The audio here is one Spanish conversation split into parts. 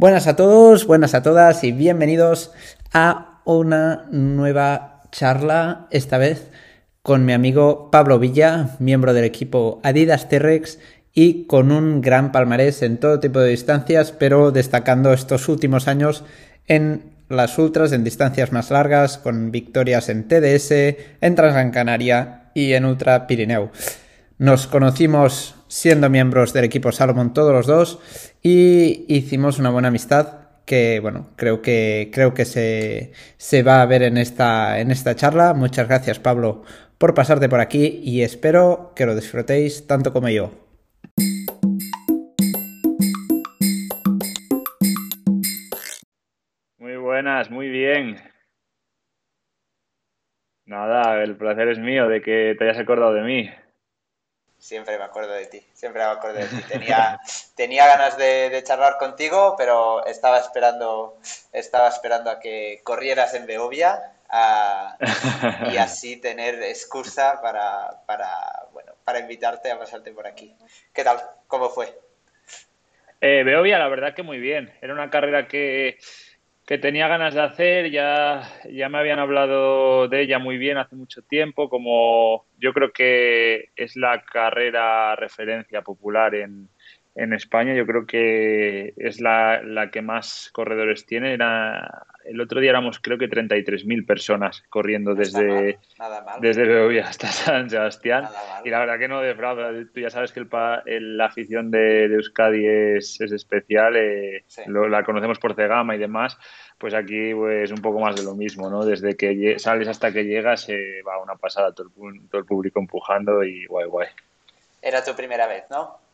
Buenas a todos, buenas a todas y bienvenidos a una nueva charla, esta vez con mi amigo Pablo Villa, miembro del equipo Adidas T-Rex y con un gran palmarés en todo tipo de distancias, pero destacando estos últimos años en las ultras, en distancias más largas, con victorias en TDS, en Transgran Canaria y en Ultra Pirineo. Nos conocimos siendo miembros del equipo Salomon todos los dos y hicimos una buena amistad que bueno, creo que creo que se, se va a ver en esta en esta charla. Muchas gracias, Pablo, por pasarte por aquí y espero que lo disfrutéis tanto como yo. Muy buenas, muy bien. Nada, el placer es mío de que te hayas acordado de mí. Siempre me acuerdo de ti, siempre me acuerdo de ti. Tenía, tenía ganas de, charlar contigo, pero estaba esperando, estaba esperando a que corrieras en Beovia y así tener excusa para, para, bueno, para invitarte a pasarte por aquí. ¿Qué tal? ¿Cómo fue? Eh, Beovia, la verdad que muy bien. Era una carrera que que tenía ganas de hacer, ya, ya me habían hablado de ella muy bien hace mucho tiempo, como yo creo que es la carrera referencia popular en, en España, yo creo que es la, la que más corredores tiene. Era, el otro día éramos creo que 33.000 personas corriendo desde, desde Beovia hasta San Sebastián. Y la verdad que no defrauda. Tú ya sabes que el, la afición de, Euskadi es, es especial. Eh, la conocemos por Cegama y demás. Pues aquí pues un poco más de lo mismo, ¿no? Desde que sales hasta que llegas eh, va una pasada todo el, todo el público empujando y guay, guay. Era tu primera vez, ¿no?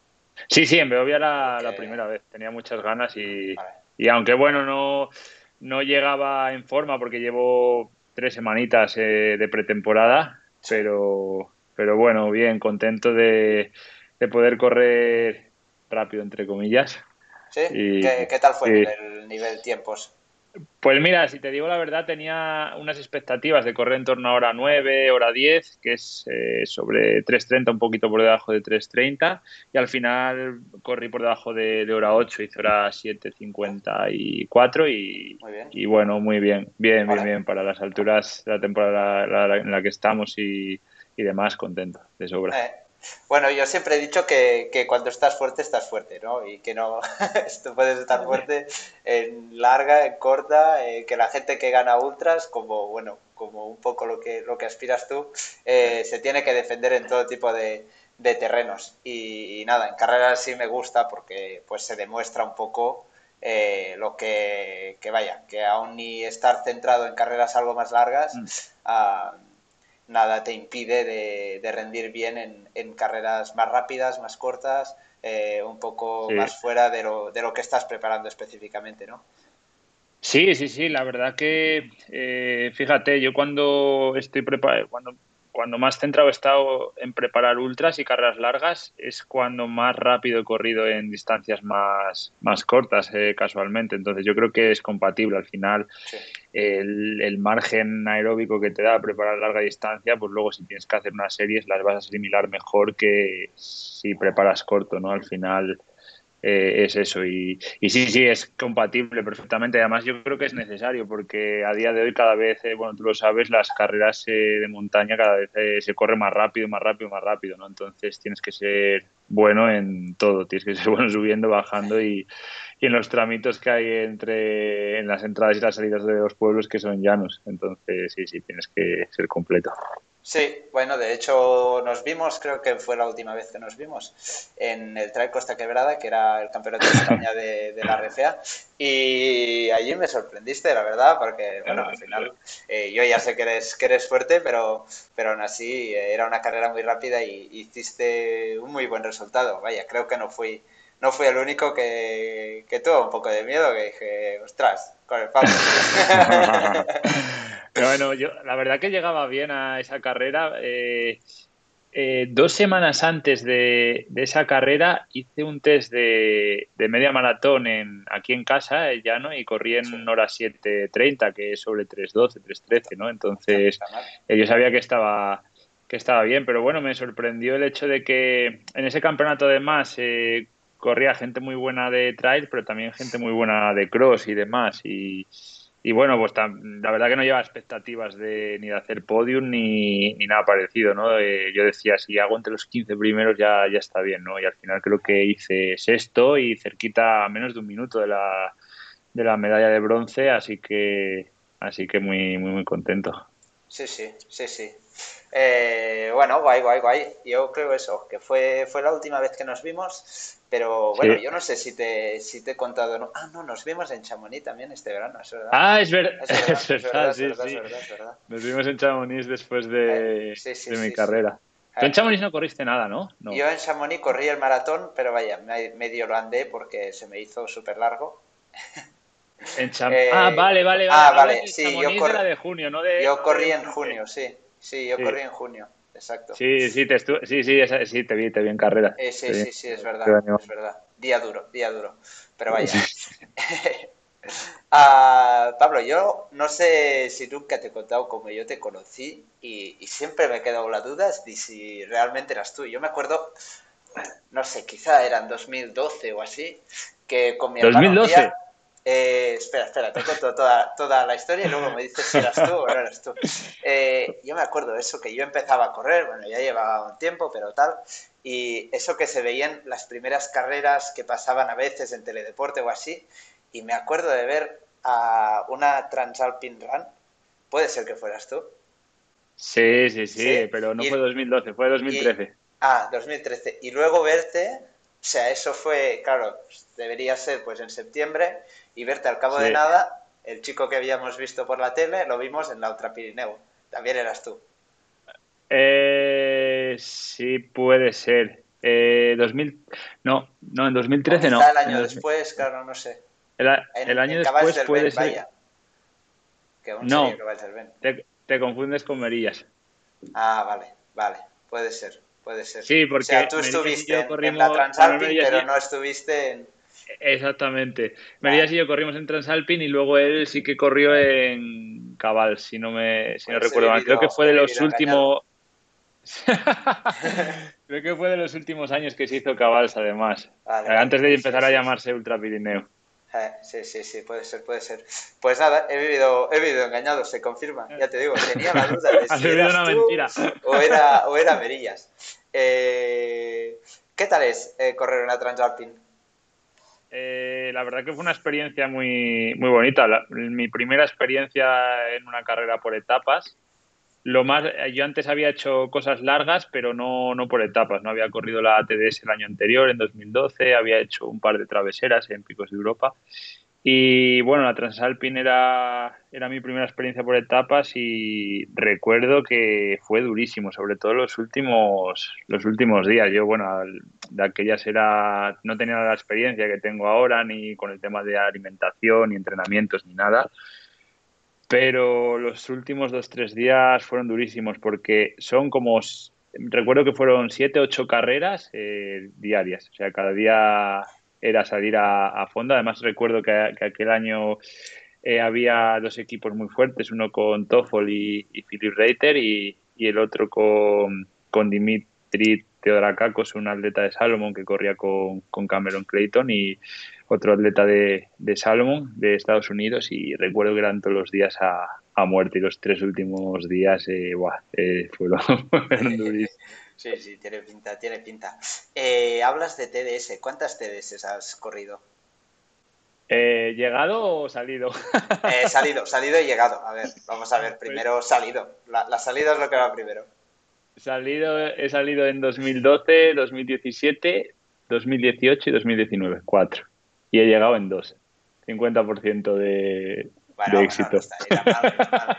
Sí, sí, en Beovia era la primera vez. Tenía muchas ganas y, y aunque bueno, no, no llegaba en forma porque llevo tres semanitas eh, de pretemporada, pero, pero bueno, bien, contento de, de poder correr rápido, entre comillas. ¿Sí? ¿Qué, tal fue el nivel tiempos? Pues mira, si te digo la verdad, tenía unas expectativas de correr en torno a hora 9, hora 10, que es eh, sobre 3.30, un poquito por debajo de 3.30, y al final corrí por debajo de, hora 8, hice hora 7.54 y, y bueno, muy bien, bien, bien, bien, para las alturas de la temporada en la que estamos y, y demás, contento, de sobra. Eh, bueno, yo siempre he dicho que, que, cuando estás fuerte, estás fuerte, ¿no? Y que no, tú puedes estar fuerte en larga, en corta, eh, que la gente que gana ultras, como, bueno, como un poco lo que, lo que aspiras tú, eh, se tiene que defender en todo tipo de, de terrenos. Y, nada, en carreras sí me gusta porque pues se demuestra un poco eh, lo que, que, vaya, que aún ni estar centrado en carreras algo más largas, mm. ah, nada te impide de, rendir bien en, carreras más rápidas, más cortas, eh, un poco más fuera de lo, de lo que estás preparando específicamente, ¿no? Sí, sí, sí, la verdad que, eh, fíjate, yo cuando estoy preparado, cuando cuando más centrado he estado en preparar ultras y carreras largas es cuando más rápido he corrido en distancias más, más cortas, eh, casualmente. Entonces yo creo que es compatible. Al final, el, el, margen aeróbico que te da preparar larga distancia, pues luego si tienes que hacer unas series las vas a asimilar mejor que si preparas corto, ¿no? Al final eh, es eso. Y, y, sí, sí, es compatible perfectamente. Además, yo creo que es necesario porque a día de hoy cada vez, eh, bueno, tú lo sabes, las carreras eh, de montaña cada vez se corre más rápido, más rápido, más rápido, ¿no? Entonces tienes que ser bueno en todo, tienes que ser bueno subiendo, bajando y, y en los tramitos que hay entre en las entradas y las salidas de los pueblos que son llanos. Entonces, sí, sí, tienes que ser completo. Sí, bueno, de hecho nos vimos, creo que fue la última vez que nos vimos, en el Trail Costa Quebrada, que era el campeonato de España de, la RFA, y allí me sorprendiste, la verdad, porque, bueno, al final eh, yo ya sé que eres, que eres fuerte, pero, pero aún así eh, era una carrera muy rápida y hiciste un muy buen resultado. Vaya, creo que no fui, no fui el único que, que tuvo un poco de miedo, que dije, ostras, con el Pablo. Pero bueno, yo la verdad que llegaba bien a esa carrera. Eh, eh, dos semanas antes de, esa carrera hice un test de, media maratón en, aquí en casa, ya no y corrí en hora 7.30, que es sobre 3.12, 3.13, ¿no? Entonces, eh, yo sabía que estaba, que estaba bien, pero bueno, me sorprendió el hecho de que en ese campeonato además corría gente muy buena de trail, pero también gente muy buena de cross y demás. Y, y bueno, pues la verdad que no lleva expectativas de ni de hacer podium ni, ni nada parecido, ¿no? Eh, yo decía, si hago entre los 15 primeros ya, ya está bien, ¿no? Y al final creo que hice sexto y cerquita a menos de un minuto de la, de la medalla de bronce, así que así que muy, muy, muy contento. Sí, sí, sí, sí. Eh, bueno, guay, guay, guay. Yo creo eso, que fue, fue la última vez que nos vimos, pero bueno, yo no sé si te, si te he contado. ¿no? Ah, no, nos vimos en Chamonix también este verano, es verdad. Ah, es, ver... es verdad, es verdad, sí, sí. Nos vimos en Chamonix después de, eh, de mi carrera. Tú en Chamonix no corriste nada, ¿no? Yo en Chamonix corrí el maratón, pero vaya, medio lo andé porque se me hizo súper largo. En eh, ah, vale, vale, vale. Ah, vale, sí, yo, corrí, de junio, ¿no de, yo corrí en junio, sí. Sí, yo corrí en junio, exacto. Sí, sí, te sí, sí, sí, te vi, te vi en carrera. sí, sí, sí, es verdad, es verdad. Día duro, día duro. Pero vaya. Ah, Pablo, yo no sé si nunca te he contado cómo yo te conocí y, siempre me he quedado la duda de si realmente eras tú. Yo me acuerdo, no sé, quizá era en 2012 o así, que con mi hermano... 2012. Eh, espera, espera, te cuento toda, toda, la historia y luego me dices si eras tú o no eras tú. Eh, yo me acuerdo eso, que yo empezaba a correr, bueno, ya llevaba un tiempo, pero tal, y eso que se veían las primeras carreras que pasaban a veces en Teledeporte o así, y me acuerdo de ver a una Transalpine Run, puede ser que fueras tú. Sí, sí, sí, pero no fue 2012, fue 2013. ah, 2013. Y luego verte, o sea, eso fue, claro, debería ser pues en septiembre, y verte al cabo de nada, el chico que habíamos visto por la tele, lo vimos en la Ultra Pirineo. También eras tú. Eh, sí, puede ser. Eh, 2000, no, no, en 2013 no. el año después, claro, no sé. El, año después puede ser. Que no, te, te, confundes con Merillas. Ah, vale, vale, puede ser, puede ser. Sí, porque o sea, tú estuviste en, la Transalpine, pero no estuviste en, Exactamente. Merías y yo corrimos en Transalpine y luego él sí que corrió en Cabal, si no me si no pues recuerdo mal. Creo que fue de los últimos. Creo que fue de los últimos años que se hizo Cabals, además. Antes de empezar a llamarse Ultra Pirineo. Eh, sí, sí, sí, puede ser, puede ser. Pues nada, he vivido, he vivido engañado, se confirma. Ya te digo, tenía la duda de si eras una tú mentira. O, era, o era Merillas. Eh, ¿Qué tal es eh, correr una Transalpine? Eh, la verdad que fue una experiencia muy, muy bonita. mi primera experiencia en una carrera por etapas. Lo más, yo antes había hecho cosas largas, pero no, no por etapas. No había corrido la ATDS el año anterior, en 2012. Había hecho un par de traveseras en Picos de Europa. Y bueno, la Transalpine era, era mi primera experiencia por etapas y recuerdo que fue durísimo, sobre todo los últimos, los últimos días. Yo, bueno, de aquellas era, no tenía la experiencia que tengo ahora, ni con el tema de alimentación, ni entrenamientos, ni nada. Pero los últimos dos, tres días fueron durísimos porque son como, recuerdo que fueron siete, ocho carreras eh, diarias. O sea, cada día era salir a, fondo. Además, recuerdo que, aquel año eh, había dos equipos muy fuertes, uno con Toffol y, Philip Reiter y, el otro con, con Dimitri Teodorakakos, un atleta de Salomon que corría con, Cameron Clayton y otro atleta de, de, Salomon de Estados Unidos y recuerdo que eran todos los días a, muerte y los tres últimos días eh, eh fueron, durísimos. Sí, sí, tiene pinta, tiene pinta. Eh, hablas de TDS, ¿cuántas TDS has corrido? Eh, ¿Llegado o salido? Eh, salido, salido y llegado. A ver, vamos a ver, primero salido. La, salida es lo que va primero. Salido, he salido en 2012, 2017, 2018 y 2019, cuatro. Y he llegado en dos. 50% de, de éxito. está,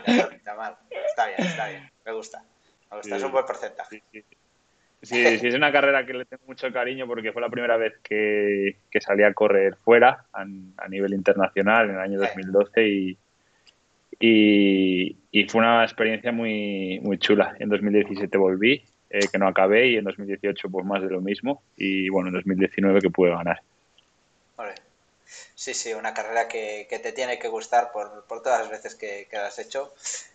bien, está bien. Me gusta. Me gusta, es un buen porcentaje. Sí, sí. Es una carrera que le tengo mucho cariño porque fue la primera vez que, salí a correr fuera a, nivel internacional en el año 2012 y, y, fue una experiencia muy, muy chula. En 2017 volví, eh, que no acabé, y en 2018 pues más de lo mismo y bueno, en 2019 que pude ganar. Sí, sí, una carrera que, te tiene que gustar por, todas las veces que, que has hecho.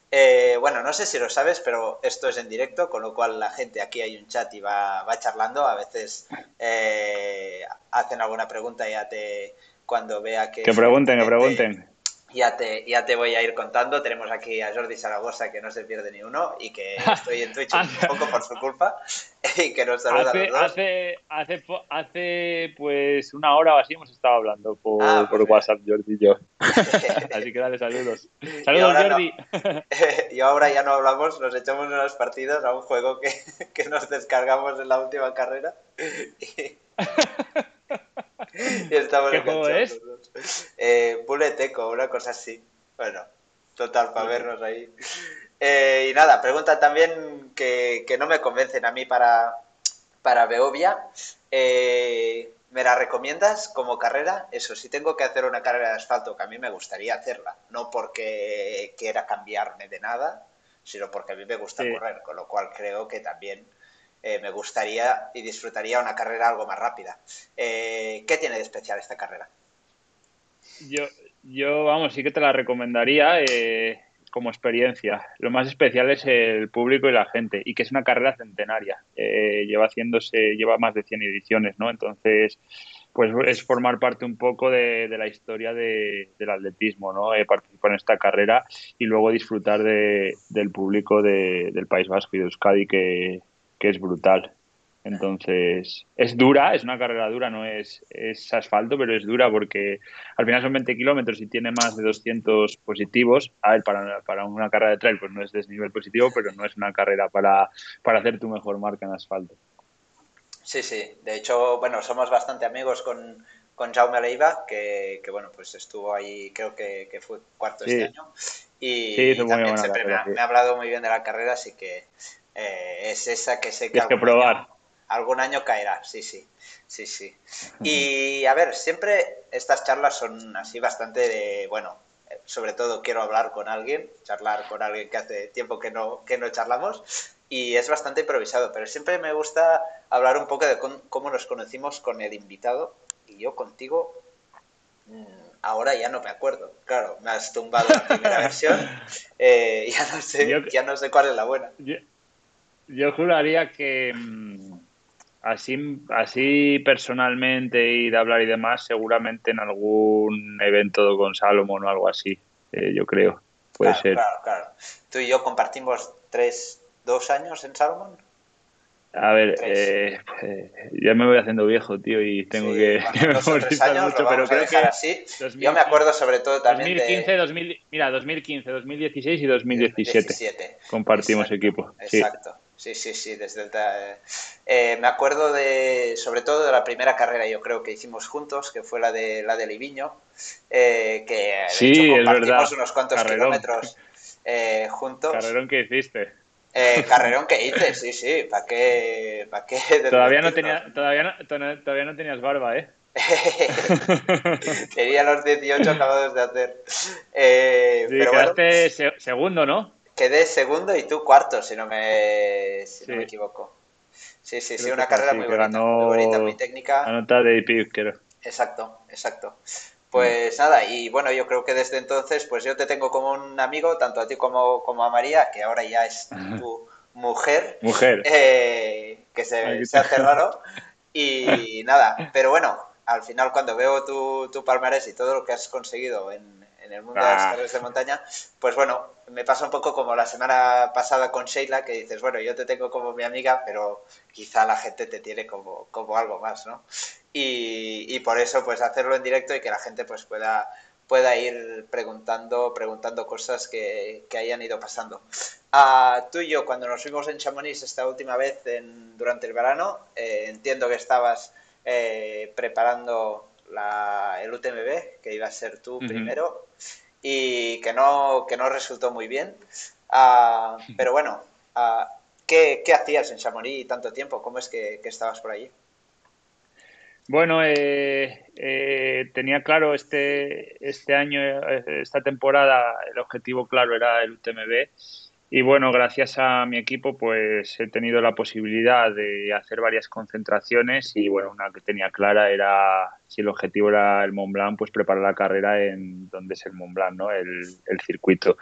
Eh, bueno, no sé si lo sabes, pero esto es en directo, con lo cual la gente aquí hay un chat y va, va charlando. A veces eh, hacen alguna pregunta y ya te cuando vea que... Que pregunten, que pregunten ya te, ya te voy a ir contando. Tenemos aquí a Jordi Zaragoza, que no se pierde ni uno, y que estoy en Twitch un poco por su culpa, y que nos saluda hace, a los dos. Hace, hace, hace, pues una hora o así hemos estado hablando por, ah, por WhatsApp, Jordi y yo. así que dale saludos. Saludos, y Jordi. No, y ahora ya no hablamos, nos echamos unas partidas a un juego que, que nos descargamos en la última carrera. y estamos ¿Qué juego es? Eh, Bullet Echo, una cosa así. Bueno, total, para vernos ahí. Eh, y nada, pregunta también que, que, no me convencen a mí para, para Beovia. Eh, ¿Me la recomiendas como carrera? Eso, si tengo que hacer una carrera de asfalto, que a mí me gustaría hacerla, no porque quiera cambiarme de nada, sino porque a mí me gusta correr, con lo cual creo que también eh, me gustaría y disfrutaría una carrera algo más rápida. Eh, ¿Qué tiene de especial esta carrera? Yo, yo, vamos, sí que te la recomendaría eh, como experiencia. Lo más especial es el público y la gente, y que es una carrera centenaria. lleva haciéndose, lleva más de 100 ediciones, ¿no? Entonces, pues es formar parte un poco de, la historia del atletismo, ¿no? participar en esta carrera y luego disfrutar del público del País Vasco y de Euskadi que, que es brutal. Entonces, es dura, es una carrera dura, no es, es asfalto, pero es dura porque al final son 20 kilómetros y tiene más de 200 positivos. A ver, para, para una carrera de trail pues no es desnivel positivo, pero no es una carrera para, para hacer tu mejor marca en asfalto. Sí, sí. De hecho, bueno, somos bastante amigos con, con Jaume Leiva, que, que, bueno, pues estuvo ahí, creo que, que fue cuarto este año. Y, también siempre me, me, ha hablado muy bien de la carrera, así que eh, es esa que sé que, algún, que probar. Algún año caerá, sí, sí, sí, sí. Y a ver, siempre estas charlas son así bastante de, bueno, sobre todo quiero hablar con alguien, charlar con alguien que hace tiempo que no, que no charlamos y es bastante improvisado, pero siempre me gusta hablar un poco de cómo nos conocimos con el invitado y yo contigo mm, ahora ya no me acuerdo. Claro, me has tumbado la primera versión, eh, ya, no sé, ya no sé cuál es la buena. Yo juraría que mm, así, así personalmente y de hablar y demás, seguramente en algún evento con Salomón o algo así, eh, yo creo. Puede ser. Claro, claro. Tú y yo compartimos tres, dos años en Salomón. A ver, eh, eh, ya me voy haciendo viejo, tío, y tengo que, mucho, pero creo que así. yo me acuerdo sobre todo también 2015, 2000, mira, 2015, 2016 y 2017. compartimos equipo. Exacto. Sí, sí, sí, desde el... Eh, me acuerdo de, sobre todo de la primera carrera, yo creo que hicimos juntos, que fue la de la de Liviño, que de hecho compartimos unos cuantos kilómetros juntos. Carrerón que hiciste. Eh, carrerón que hice, sí, sí. ¿Para qué? ¿Para qué todavía, no tenía, todavía, no, todavía no tenías barba, ¿eh? Tenía los 18 acabados de hacer. Eh, sí, pero quedaste segundo, ¿no? Quedé segundo y tú cuarto, si no me, si no me equivoco. Sí, sí, sí, una carrera muy bonita, muy bonita, muy técnica. nota de IP, creo. Exacto, exacto. Pues nada, y bueno, yo creo que desde entonces, pues yo te tengo como un amigo, tanto a ti como, como a María, que ahora ya es tu mujer. Mujer. Eh, que se, se, hace raro. Y nada, pero bueno, al final cuando veo tu, tu palmarés y todo lo que has conseguido en, en el mundo de las ah. carreras de montaña, pues bueno, me pasa un poco como la semana pasada con Sheila, que dices, bueno, yo te tengo como mi amiga, pero quizá la gente te tiene como, como algo más, ¿no? Y, por eso, pues hacerlo en directo y que la gente pues pueda pueda ir preguntando, preguntando cosas que, que hayan ido pasando. Ah, tú y yo, cuando nos fuimos en Chamonix esta última vez en, durante el verano, eh, entiendo que estabas eh, preparando la, el UTMB, que iba a ser tú primero, y que no, que no resultó muy bien. Ah, pero bueno, ah, ¿qué, ¿qué, hacías en Chamonix tanto tiempo? ¿Cómo es que, que estabas por allí? Bueno, eh, eh, tenía claro este, este año, esta temporada, el objetivo claro era el UTMB y bueno, gracias a mi equipo, pues he tenido la posibilidad de hacer varias concentraciones y bueno, una que tenía clara era si el objetivo era el Mont Blanc, pues preparar la carrera en donde es el Mont Blanc, ¿no? El, circuito.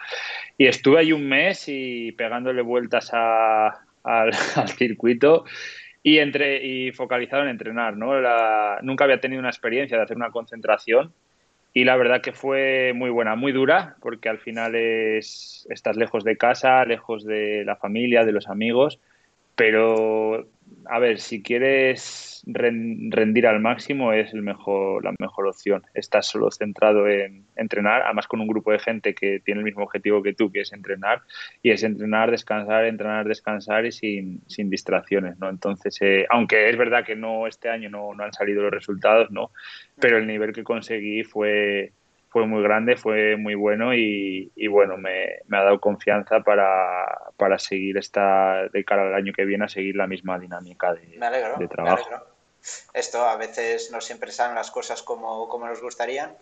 Y estuve ahí un mes y pegándole vueltas al, al, circuito y, entre, y focalizado en entrenar, ¿no? La, nunca había tenido una experiencia de hacer una concentración y la verdad que fue muy buena, muy dura, porque al final es, estás lejos de casa, lejos de la familia, de los amigos, pero a ver, si quieres rendir al máximo es el mejor, la mejor opción. Estás solo centrado en entrenar, además con un grupo de gente que tiene el mismo objetivo que tú, que es entrenar, y es entrenar, descansar, entrenar, descansar y sin, sin distracciones, ¿no? Entonces, eh, aunque es verdad que no este año no, no han salido los resultados, ¿no? Pero el nivel que conseguí fue, fue muy grande, fue muy bueno y, bueno, me, ha dado confianza para, seguir esta, de cara al año que viene, a seguir la misma dinámica de, trabajo. Esto a veces no siempre salen las cosas como, como nos gustarían,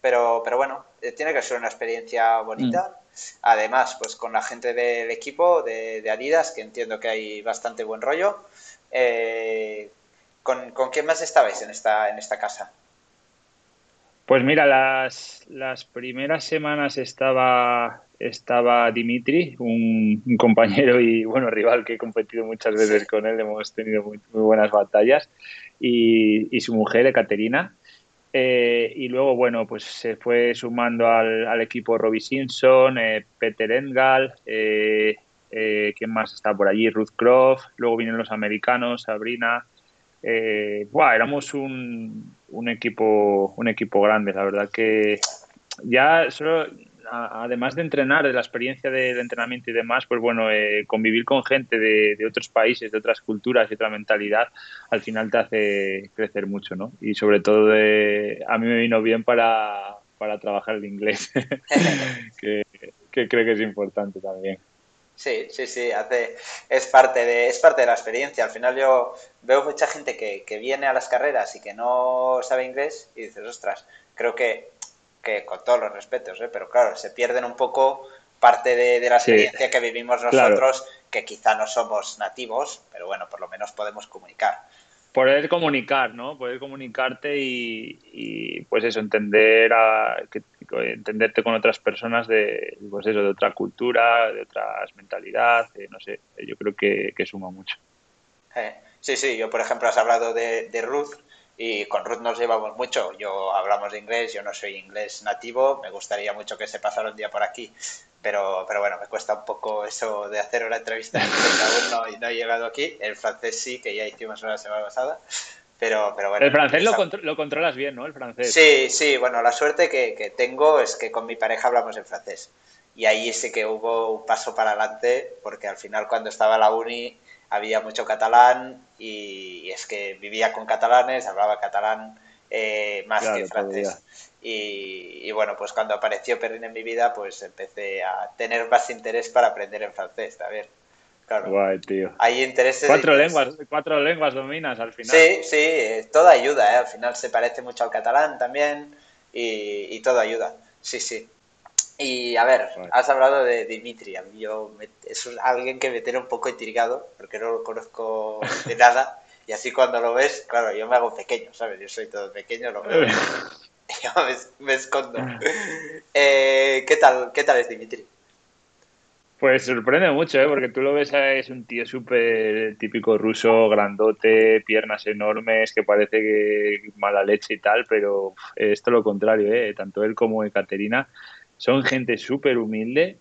pero, pero bueno, eh, tiene que ser una experiencia bonita. Mm. Además, pues con la gente del equipo de, Adidas, que entiendo que hay bastante buen rollo. Eh, ¿con, ¿Con quién más estabais en esta, en esta casa? Pues mira, las, las primeras semanas estaba, estaba Dimitri, un, compañero y bueno rival que he competido muchas veces con él, hemos tenido muy, buenas batallas, y, su mujer, Ekaterina. Eh, y luego, bueno, pues se fue sumando al, al equipo Robbie Simpson, eh, Peter Engal, eh, eh, ¿quién más está por allí? Ruth Croft, luego vienen los americanos, Sabrina. Eh, éramos un, equipo, un equipo grande. La verdad que ya solo, además de entrenar, de la experiencia del entrenamiento y demás, pues bueno, eh, convivir con gente de, otros países, de otras culturas y otra mentalidad, al final te hace crecer mucho, ¿no? Y sobre todo a mí me vino bien para, para trabajar el inglés, que creo que es importante también. Sí, sí, sí, hace, es, parte de, es parte de la experiencia. Al final yo veo mucha gente que, que viene a las carreras y que no sabe inglés y dices, ostras, creo que, que con todos los respetos, ¿eh? pero claro, se pierden un poco parte de, la experiencia que vivimos nosotros, que quizá no somos nativos, pero bueno, por lo menos podemos comunicar poder comunicar, ¿no? Poder comunicarte y, pues eso, entender a, que, entenderte con otras personas de, pues eso, de otra cultura, de otras mentalidad, no sé, yo creo que, suma mucho. Eh, sí, sí, yo por ejemplo has hablado de, de Ruth y con Ruth nos llevamos mucho. Yo hablamos de inglés, yo no soy inglés nativo, me gustaría mucho que se pasara un día por aquí pero, pero bueno, me cuesta un poco eso de hacer una entrevista en aún no, no he llegado aquí. El francés sí, que ya hicimos una semana pasada. Pero, pero bueno. El francés lo, lo, controlas bien, ¿no? El francés. Sí, sí, bueno, la suerte que, que, tengo es que con mi pareja hablamos en francés. Y ahí sí que hubo un paso para adelante, porque al final cuando estaba la uni había mucho catalán y, es que vivía con catalanes, hablaba catalán eh, más que francés. Y, bueno, pues cuando apareció Perrin en mi vida, pues empecé a tener más interés para aprender en francés. Ver, claro. Guay, tío. Hay intereses. Cuatro lenguas, cuatro lenguas dominas al final. Sí, sí, eh, todo ayuda, ¿eh? Al final se parece mucho al catalán también y, todo ayuda. Sí, sí. Y a ver, has hablado de Dimitri. Yo es alguien que me tiene un poco intrigado porque no lo conozco de nada. Y así cuando lo ves, claro, yo me hago pequeño, ¿sabes? Yo soy todo pequeño, lo veo. yo me, escondo. Eh, ¿qué, tal, ¿Qué tal es Dimitri? Pues sorprende mucho, ¿eh? porque tú lo ves, es un tío súper típico ruso, grandote, piernas enormes, que parece que mala leche y tal, pero es todo lo contrario, ¿eh? tanto él como Ekaterina son gente súper humilde,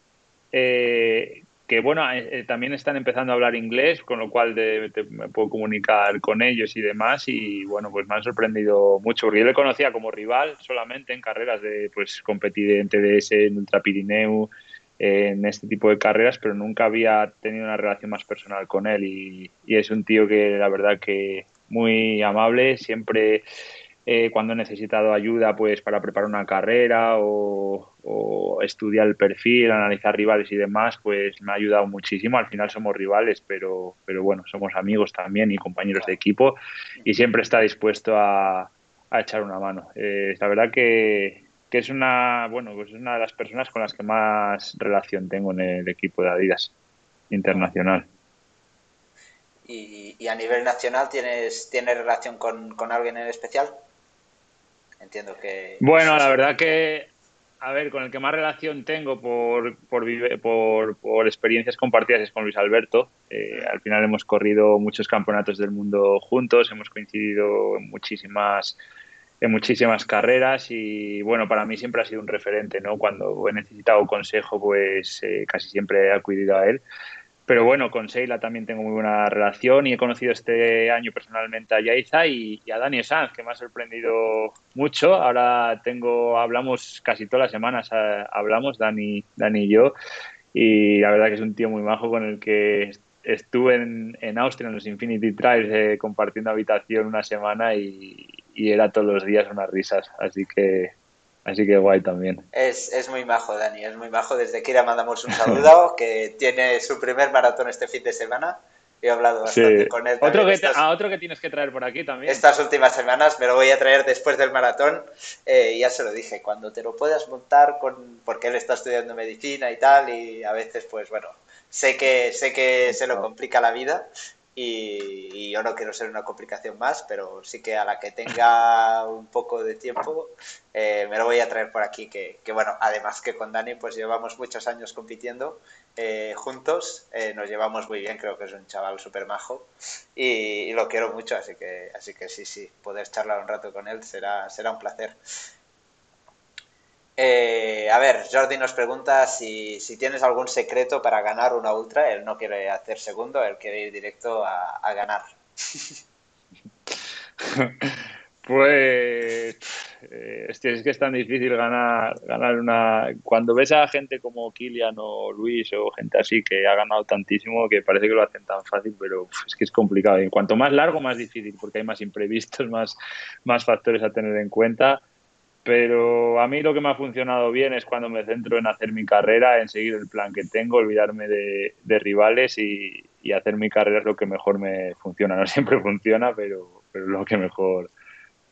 eh, que bueno, eh, eh, también están empezando a hablar inglés, con lo cual me puedo comunicar con ellos y demás, y bueno, pues me han sorprendido mucho, porque yo le conocía como rival solamente en carreras de, pues, competir en TDS, en Ultra Pirineu, en este tipo de carreras, pero nunca había tenido una relación más personal con él, y, y es un tío que la verdad que muy amable, siempre eh, cuando he necesitado ayuda pues para preparar una carrera o, estudiar el perfil, analizar rivales y demás, pues me ha ayudado muchísimo. Al final somos rivales, pero, pero bueno, somos amigos también y compañeros de equipo y siempre está dispuesto a, echar una mano. Eh, la verdad que, que es una, bueno, pues es una de las personas con las que más relación tengo en el equipo de Adidas internacional. ¿Y, a nivel nacional tienes, tienes relación con, con alguien en especial? Entiendo que... Bueno, la verdad que a ver, con el que más relación tengo por, por, por, por experiencias compartidas es con Luis Alberto. Eh, al final hemos corrido muchos campeonatos del mundo juntos, hemos coincidido en muchísimas, en muchísimas carreras y bueno, para mí siempre ha sido un referente, ¿no? Cuando he necesitado consejo, pues eh, casi siempre he acudido a él. Pero bueno, con Seila también tengo muy buena relación y he conocido este año personalmente a Yaiza y, a Dani Sanz, que me ha sorprendido mucho. Ahora tengo, hablamos casi todas las semanas, hablamos Dani, Dani y yo, y la verdad que es un tío muy majo con el que estuve en, en Austria en los Infinity Trials eh, compartiendo habitación una semana y era todos los días unas risas. Así que Así que guay también. Es, es muy majo, Dani, es muy majo. Desde Kira mandamos un saludo, que tiene su primer maratón este fin de semana. He hablado bastante con él. Otro que a otro que tienes que traer por aquí también. Estas últimas semanas me lo voy a traer después del maratón. Eh, ya se lo dije, cuando te lo puedas montar, con porque él está estudiando medicina y tal, y a veces, pues bueno, sé que, sé que se lo complica la vida, y, yo no quiero ser una complicación más, pero sí que a la que tenga un poco de tiempo eh, me lo voy a traer por aquí, que, bueno, además que con Dani pues llevamos muchos años compitiendo eh, juntos, eh, nos llevamos muy bien, creo que es un chaval súper majo y, lo quiero mucho, así que, así que sí, sí, poder charlar un rato con él será, será un placer. Eh, a ver, Jordi nos pregunta si, tienes algún secreto para ganar una ultra. Él no quiere hacer segundo, él quiere ir directo a, ganar. Pues eh, es, que, es tan difícil ganar, ganar una. Cuando ves a gente como Kilian o Luis o gente así que ha ganado tantísimo que parece que lo hacen tan fácil, pero es que es complicado. Y cuanto más largo, más difícil, porque hay más imprevistos, más, más factores a tener en cuenta pero a mí lo que me ha funcionado bien es cuando me centro en hacer mi carrera, en seguir el plan que tengo, olvidarme de, rivales y, hacer mi carrera es lo que mejor me funciona. No siempre funciona, pero, lo que mejor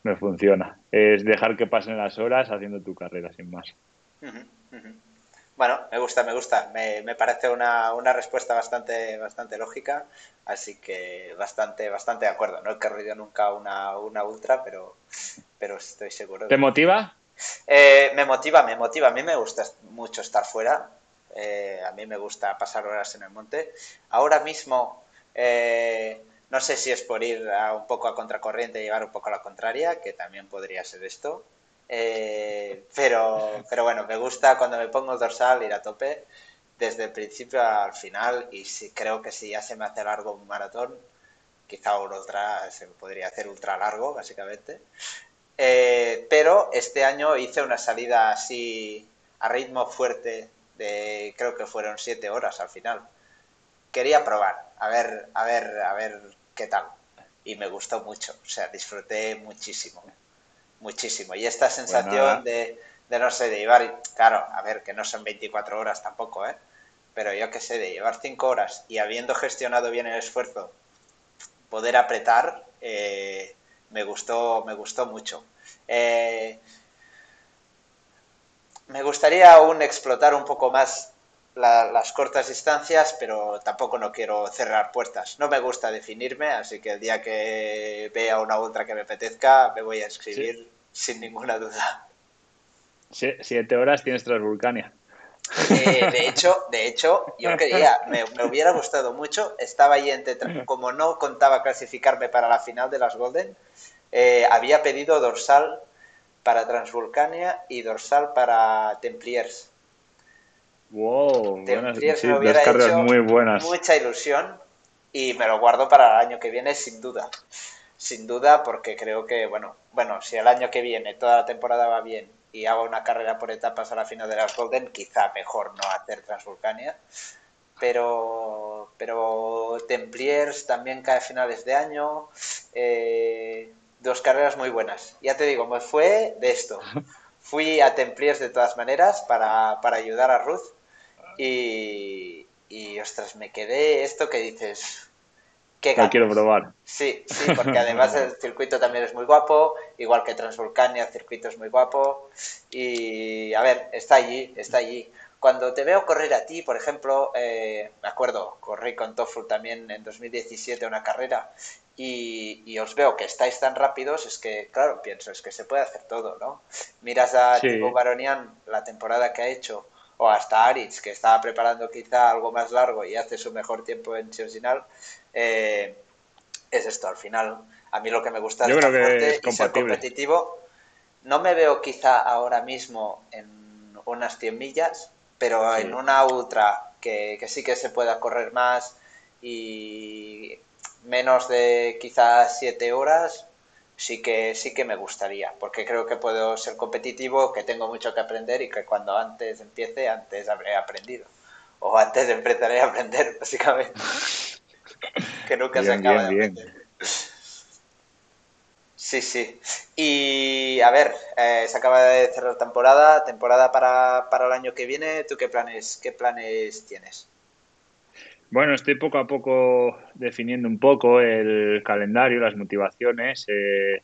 me funciona. Es dejar que pasen las horas haciendo tu carrera, sin más. Bueno, me gusta, me gusta. Me, parece una, una, respuesta bastante, bastante lógica, así que bastante, bastante de acuerdo. No he corrido nunca una, una ultra, pero, pero estoy seguro. ¿Te motiva? Eh, me motiva, me motiva. A mí me gusta mucho estar fuera. Eh, a mí me gusta pasar horas en el monte. Ahora mismo, eh, no sé si es por ir a un poco a contracorriente y llevar un poco a la contraria, que también podría ser esto. Eh, pero, pero bueno, me gusta cuando me pongo el dorsal ir a tope desde el principio al final y si, creo que si ya se me hace largo un maratón, quizá un ultra se podría hacer ultra largo, básicamente. Eh, pero este año hice una salida así a ritmo fuerte de creo que fueron siete horas al final. Quería probar, a ver, a ver, a ver qué tal. Y me gustó mucho, o sea, disfruté muchísimo muchísimo. Y esta sensación de, de, no sé, de llevar, claro, a ver, que no son 24 horas tampoco, ¿eh? Pero yo qué sé, de llevar 5 horas y habiendo gestionado bien el esfuerzo, poder apretar, eh, me gustó, me gustó mucho. Eh, me gustaría aún explotar un poco más las cortas distancias, pero tampoco no quiero cerrar puertas. No me gusta definirme, así que el día que vea una ultra que me apetezca, me voy a escribir sin ninguna duda. siete horas tienes Transvulcania. Eh, de hecho, de hecho, yo quería, me, hubiera gustado mucho. Estaba ahí entre, como no contaba clasificarme para la final de las Golden, eh, había pedido dorsal para Transvulcania y dorsal para Templiers. Wow, buenas, muy buenas. Mucha ilusión y me lo guardo para el año que viene sin duda. Sin duda porque creo que, bueno, bueno, si el año que viene toda la temporada va bien y hago una carrera por etapas a la final de las Golden, quizá mejor no hacer Transvulcania. Pero, pero Templiers también cae a finales de año. Eh, dos carreras muy buenas. Ya te digo, me fue de esto. Fui a Templiers de todas maneras para, para ayudar a Ruth y, ostras, me quedé esto que dices, quiero probar. Sí, sí, porque además el circuito también es muy guapo, igual que Transvolcania, el circuito es muy guapo. Y a ver, está allí, está allí. Cuando te veo correr a ti, por ejemplo, eh, me acuerdo, corrí con Toffel también en 2017 una carrera y, os veo que estáis tan rápidos, es que, claro, pienso, es que se puede hacer todo, ¿no? Miras a sí. Baronian, la temporada que ha hecho, o hasta Aritz, que estaba preparando quizá algo más largo y hace su mejor tiempo en Chirsinal, eh, es esto, al final, a mí lo que me gusta es estar fuerte y ser competitivo. No me veo quizá ahora mismo en unas 100 millas, pero en una ultra que, sí que se pueda correr más y menos de quizás 7 horas, sí que sí que me gustaría, porque creo que puedo ser competitivo, que tengo mucho que aprender y que cuando antes empiece, antes habré aprendido. O antes empezaré a aprender, básicamente. que nunca se acaba de aprender. Sí, sí. Y a ver, eh, se acaba de cerrar temporada, temporada para, para el año que viene. ¿Tú qué planes, qué planes tienes? Bueno, estoy poco a poco definiendo un poco el calendario, las motivaciones. Eh,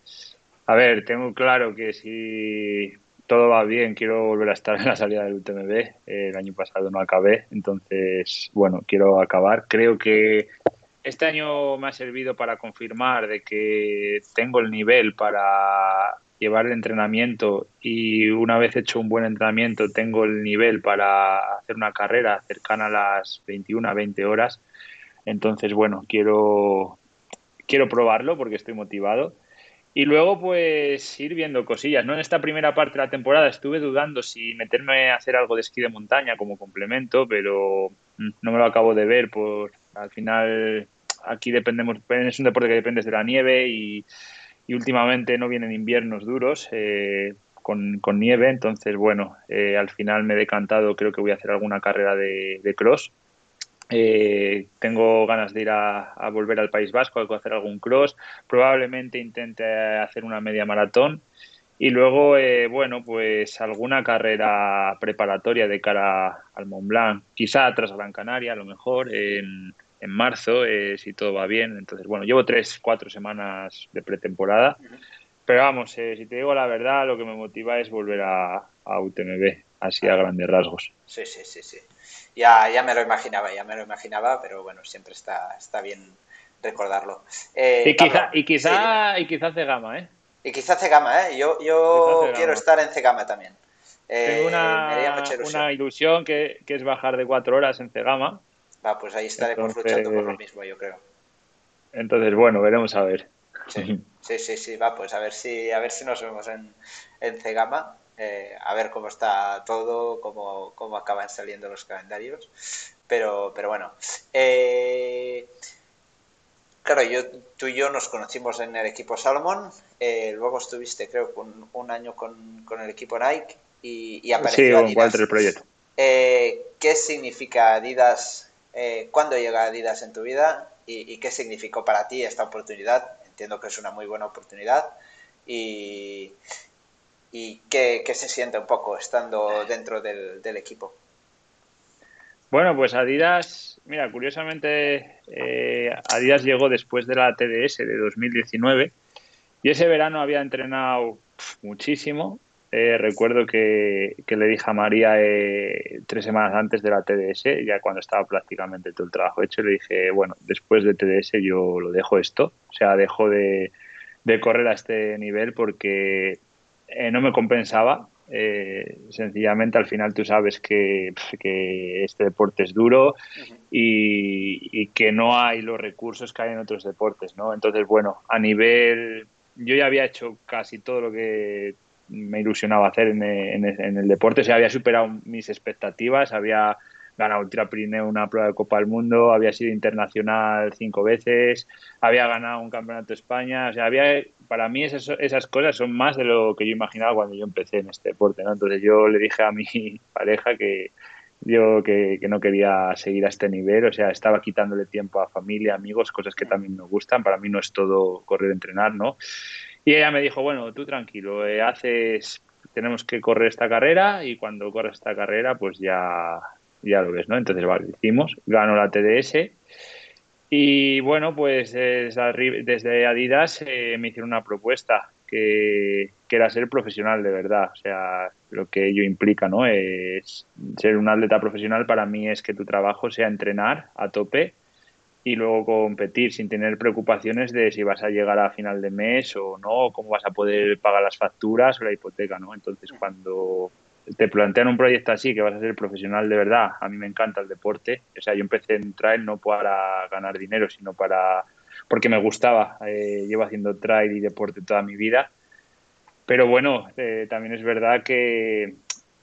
a ver, tengo claro que si todo va bien, quiero volver a estar en la salida del UTMB. el año pasado no acabé, entonces, bueno, quiero acabar. Creo que este año me ha servido para confirmar de que tengo el nivel para llevar el entrenamiento y una vez hecho un buen entrenamiento tengo el nivel para hacer una carrera cercana a las 21 a 20 horas. Entonces, bueno, quiero, quiero probarlo porque estoy motivado. Y luego, pues, ir viendo cosillas. ¿no? En esta primera parte de la temporada estuve dudando si meterme a hacer algo de esquí de montaña como complemento, pero mm, no me lo acabo de ver. Por, al final aquí dependemos, es un deporte que dependes de la nieve y, últimamente no vienen inviernos duros eh, con, nieve, entonces bueno, eh, al final me he decantado, creo que voy a hacer alguna carrera de, cross. Eh, tengo ganas de ir a, volver al País Vasco, a hacer algún cross, probablemente intente hacer una media maratón. Y luego, bueno, pues alguna carrera preparatoria de cara al Mont Blanc, quizá tras Gran Canaria, a lo mejor, en, en marzo, eh, si todo va bien. Entonces, bueno, llevo tres, cuatro semanas de pretemporada. Pero vamos, eh, si te digo la verdad, lo que me motiva es volver a, a UTMB, así a grandes rasgos. Sí, sí, sí, sí. Ya, ya me lo imaginaba, ya me lo imaginaba, pero bueno, siempre está, está bien recordarlo. Eh, y, quizá, y, quizá, y quizá gama, ¿eh? Y quizá gama, ¿eh? Yo, yo quiero estar en Cegama también. Tengo una, una ilusión que, que, es bajar de cuatro horas en Cegama Va, pues ahí estaremos luchando por lo mismo, yo creo. Entonces, bueno, veremos a ver. Sí, sí, sí, va, pues a ver si, a ver si nos vemos en, en Cegama, eh, a ver cómo está todo, cómo, cómo acaban saliendo los calendarios. Pero, pero bueno. Eh, claro, yo, tú y yo nos conocimos en el equipo Salomon, eh, luego estuviste, creo, un, un año con, con, el equipo Nike y, y apareció sí, Adidas. el proyecto. ¿Qué significa Adidas eh, cuándo llega Adidas en tu vida y, qué significó para ti esta oportunidad. Entiendo que es una muy buena oportunidad y, y qué, se siente un poco estando dentro del, equipo. Bueno, pues Adidas, mira, curiosamente eh, Adidas llegó después de la TDS de 2019 y ese verano había entrenado muchísimo eh, recuerdo que, le dije a María eh, tres semanas antes de la TDS, ya cuando estaba prácticamente todo el trabajo hecho, le dije, bueno, después de TDS yo lo dejo esto, o sea, dejo de, correr a este nivel porque eh, no me compensaba. sencillamente al final tú sabes que, este deporte es duro y, y, que no hay los recursos que hay en otros deportes, ¿no? Entonces, bueno, a nivel... Yo ya había hecho casi todo lo que me ilusionaba hacer en, el deporte. se había superado mis expectativas, había ganado Ultra Pirineo una prueba de Copa del Mundo, había sido internacional cinco veces, había ganado un campeonato de España. O sea, había, para mí esas, esas cosas son más de lo que yo imaginaba cuando yo empecé en este deporte. ¿no? Entonces yo le dije a mi pareja que yo que, que, no quería seguir a este nivel, o sea, estaba quitándole tiempo a familia, amigos, cosas que también me gustan. Para mí no es todo correr, entrenar, ¿no? Y ella me dijo, bueno, tú tranquilo, eh, haces, tenemos que correr esta carrera y cuando corres esta carrera, pues ya, ya lo ves, ¿no? Entonces, vale, hicimos, ganó la TDS Y bueno, pues desde Adidas eh, me hicieron una propuesta que, que, era ser profesional de verdad. O sea, lo que ello implica, ¿no? Es ser un atleta profesional para mí es que tu trabajo sea entrenar a tope y luego competir sin tener preocupaciones de si vas a llegar a final de mes o no, cómo vas a poder pagar las facturas o la hipoteca, ¿no? Entonces, cuando te plantean un proyecto así, que vas a ser profesional de verdad, a mí me encanta el deporte, o sea, yo empecé en trail no para ganar dinero, sino para porque me gustaba, eh, llevo haciendo trail y deporte toda mi vida, pero bueno, eh, también es verdad que,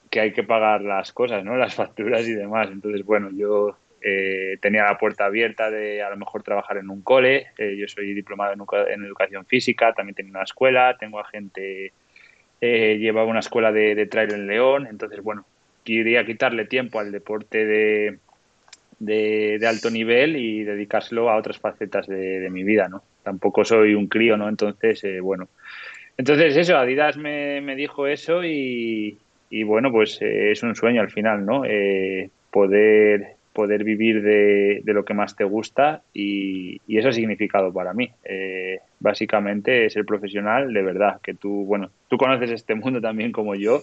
que hay que pagar las cosas, ¿no? Las facturas y demás, entonces, bueno, yo eh, tenía la puerta abierta de a lo mejor trabajar en un cole. Eh, yo soy diplomado en, educación física, también tengo una escuela, tengo a gente, eh, lleva una escuela de, de, trail en León. Entonces, bueno, quería quitarle tiempo al deporte de, de, alto nivel y dedicárselo a otras facetas de, mi vida, ¿no? Tampoco soy un crío, ¿no? Entonces, bueno. Entonces, eso, Adidas me, me dijo eso y, bueno, pues es un sueño al final, ¿no? poder poder vivir de, lo que más te gusta y, eso ha significado para mí. Eh, básicamente ser profesional de verdad, que tú, bueno, tú conoces este mundo también como yo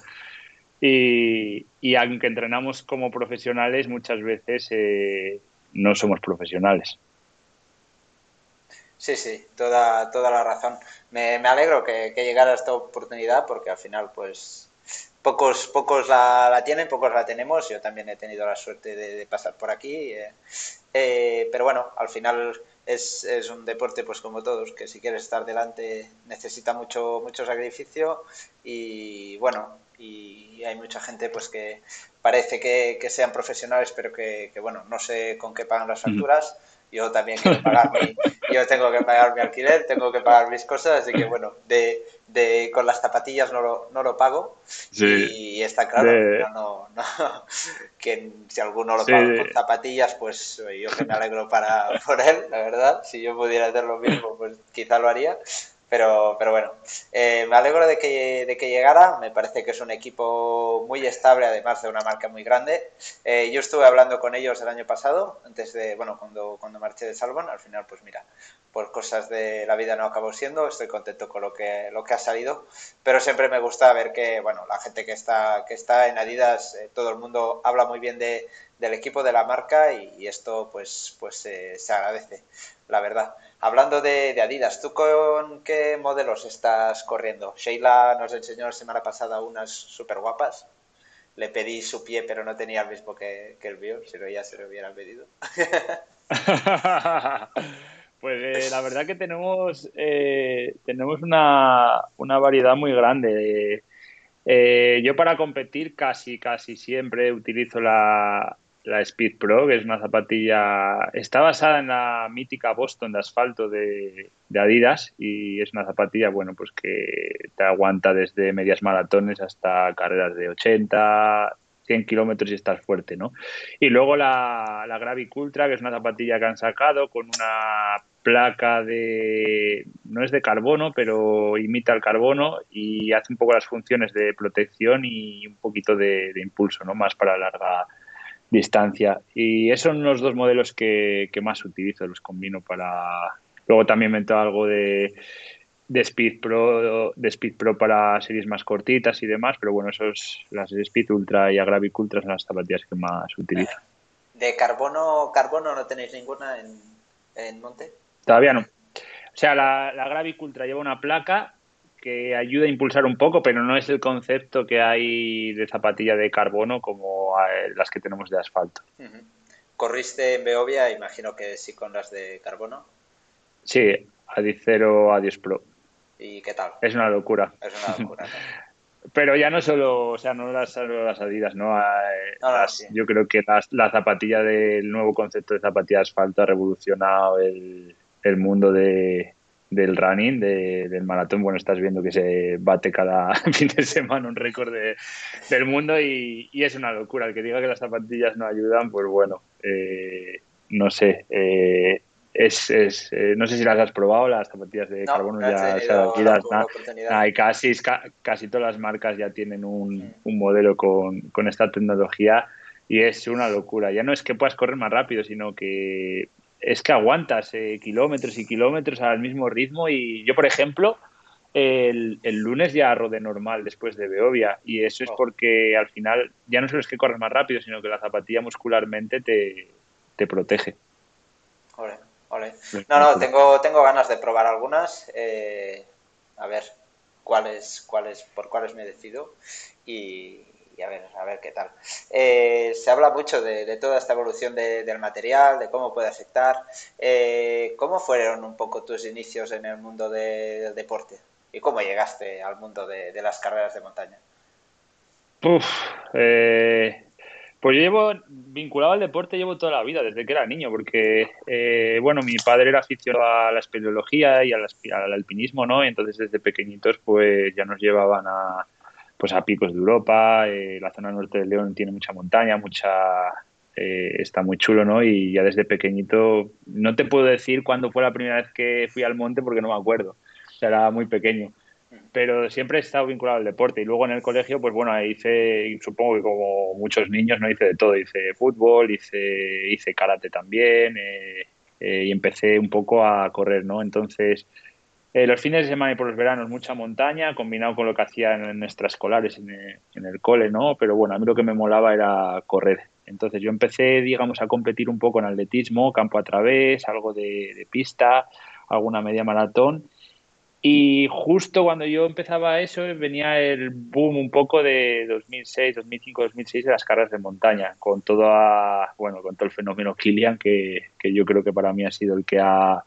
y, aunque entrenamos como profesionales, muchas veces eh, no somos profesionales. Sí, sí, toda, toda la razón. Me, alegro que, que llegara esta oportunidad porque al final, pues, pocos, pocos la, tienen, pocos la tenemos. Yo también he tenido la suerte de, pasar por aquí. Eh, eh, pero bueno, al final es, es, un deporte, pues como todos, que si quieres estar delante necesita mucho, mucho sacrificio y bueno, y hay mucha gente pues que parece que, que sean profesionales, pero que, que, bueno, no sé con qué pagan las facturas yo también quiero pagar mi, yo tengo que pagar mi alquiler, tengo que pagar mis cosas, así que bueno, de, de con las zapatillas no lo, no lo pago. Y está claro, no, no, que si alguno lo paga con zapatillas, pues yo que me alegro para, por él, la verdad, si yo pudiera hacer lo mismo, pues quizá lo haría, pero, pero bueno, eh, me alegro de que, de que llegara. Me parece que es un equipo muy estable, además de una marca muy grande. Eh, yo estuve hablando con ellos el año pasado, antes de, bueno, cuando, cuando marché de Salvon. Al final, pues mira, por cosas de la vida no acabó siendo. Estoy contento con lo que, lo que ha salido. Pero siempre me gusta ver que, bueno, la gente que está, que está en Adidas, eh, todo el mundo habla muy bien de, del equipo, de la marca y, esto, pues, pues se agradece, la verdad. Hablando de, Adidas, ¿tú con qué modelos estás corriendo? Sheila nos enseñó la semana pasada unas súper guapas. Le pedí su pie, pero no tenía el mismo que, el mío, si no ya se lo hubieran pedido. pues eh, la verdad que tenemos, eh, tenemos una, variedad muy grande. Eh, yo para competir casi, casi siempre utilizo la, la Speed Pro, que es una zapatilla, está basada en la mítica Boston de asfalto de, Adidas y es una zapatilla, bueno, pues que te aguanta desde medias maratones hasta carreras de 80, 100 kilómetros y estás fuerte, ¿no? Y luego la, la Gravic Ultra, que es una zapatilla que han sacado con una placa de, no es de carbono, pero imita el carbono y hace un poco las funciones de protección y un poquito de, de impulso, ¿no? Más para larga distancia. Y esos son los dos modelos que, más utilizo, los combino para... Luego también meto algo de, de Speed Pro de Speed Pro para series más cortitas y demás, pero bueno, esos las de Speed Ultra y Agravic Ultra son las zapatillas que más utilizo. ¿De carbono carbono no tenéis ninguna en, en Monte? Todavía no. O sea, la, la Gravic Ultra lleva una placa que ayuda a impulsar un poco, pero no es el concepto que hay de zapatilla de carbono como eh, las que tenemos de asfalto. ¿Corriste en Beovia? Imagino que sí con las de carbono. Sí, Adicero Adios Pro. ¿Y qué tal? Es una locura. Es una locura. pero ya no solo, o sea, no las, solo las Adidas, ¿no? Eh, yo creo que la zapatilla del nuevo concepto de zapatilla de asfalto ha revolucionado el mundo de, del running, del maratón, bueno, estás viendo que se bate cada fin de semana un récord del mundo y, es una locura. El que diga que las zapatillas no ayudan, pues bueno, eh, no sé. Eh, es, es eh, no sé si las has probado, las zapatillas de carbono ya se casi, casi todas las marcas ya tienen un, un modelo con, con esta tecnología y es una locura. Ya no es que puedas correr más rápido, sino que es que aguantas eh, kilómetros y kilómetros al mismo ritmo y yo, por ejemplo, el, el, lunes ya rodé normal después de Beovia y eso es oh. porque al final ya no solo es que corres más rápido, sino que la zapatilla muscularmente te, te protege. Ole, ole. No, no, tengo, tengo ganas de probar algunas. Eh, a ver cuáles, cuáles, por cuáles me decido y, a ver, a ver qué tal. Eh, se habla mucho de, toda esta evolución del material, de cómo puede afectar. Eh, ¿Cómo fueron un poco tus inicios en el mundo del deporte? ¿Y cómo llegaste al mundo de, las carreras de montaña? Uf, eh, pues yo llevo vinculado al deporte llevo toda la vida, desde que era niño, porque, eh, bueno, mi padre era aficionado a la espeleología y al, alpinismo, ¿no? Entonces desde pequeñitos pues ya nos llevaban a, pues a picos de Europa, eh, la zona norte de León tiene mucha montaña, mucha... está muy chulo, ¿no? Y ya desde pequeñito, no te puedo decir cuándo fue la primera vez que fui al monte porque no me acuerdo era muy pequeño. Pero siempre he estado vinculado al deporte y luego en el colegio, pues bueno, hice, supongo que como muchos niños, no hice de todo, hice fútbol, hice, hice karate también eh, eh, y empecé un poco a correr, ¿no? Entonces, eh, los fines de semana y por los veranos mucha montaña, combinado con lo que hacía en, extraescolares en, en, el cole, ¿no? Pero bueno, a mí lo que me molaba era correr. Entonces yo empecé, digamos, a competir un poco en atletismo, campo a través, algo de, pista, alguna media maratón y justo cuando yo empezaba eso, venía el boom un poco de 2006, 2005, 2006 de las carreras de montaña, con todo, bueno, con todo el fenómeno Kilian, que, que, yo creo que para mí ha sido el que ha,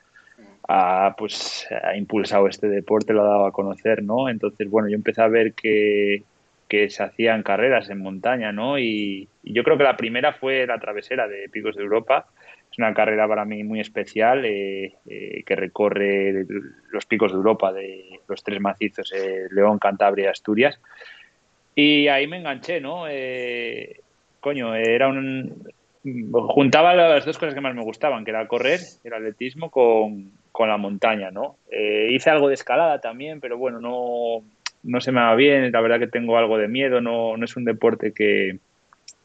ha, pues, ha impulsado este deporte, lo ha dado a conocer, ¿no? Entonces, bueno, yo empecé a ver que, que se hacían carreras en montaña, ¿no? Y, y, yo creo que la primera fue la travesera de Picos de Europa, es una carrera para mí muy especial eh, eh, que recorre los picos de Europa, de los tres macizos, eh, León, Cantabria y Asturias. Y ahí me enganché, ¿no? coño, era un... Juntaba las dos cosas que más me gustaban, que era correr, el atletismo, con, con la montaña, ¿no? hice algo de escalada también, pero bueno, no, no se me va bien, la verdad que tengo algo de miedo, no, no es un deporte que,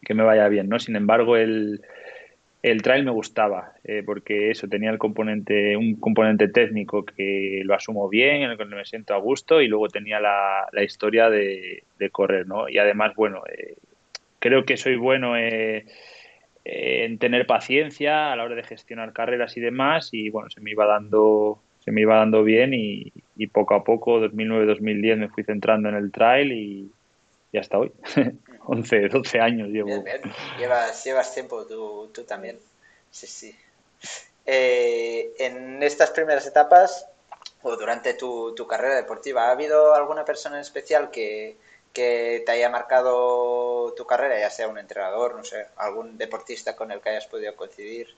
que me vaya bien, ¿no? Sin embargo, el, el trail me gustaba, eh, porque eso tenía el componente, un componente técnico que lo asumo bien, en el que me siento a gusto, y luego tenía la, historia de, correr, ¿no? Y además, bueno, eh, creo que soy bueno eh, en tener paciencia a la hora de gestionar carreras y demás, y bueno, se me iba dando, se me iba dando bien, y, poco a poco, 2009-2010, me fui centrando en el trail y, y hasta hoy. 11, 12 años llevo. Llevas, llevas tiempo tú, tú también. Sí, sí. Eh, en estas primeras etapas o durante tu, tu, carrera deportiva, ¿ha habido alguna persona en especial que, que, te haya marcado tu carrera, ya sea un entrenador, no sé, algún deportista con el que hayas podido coincidir?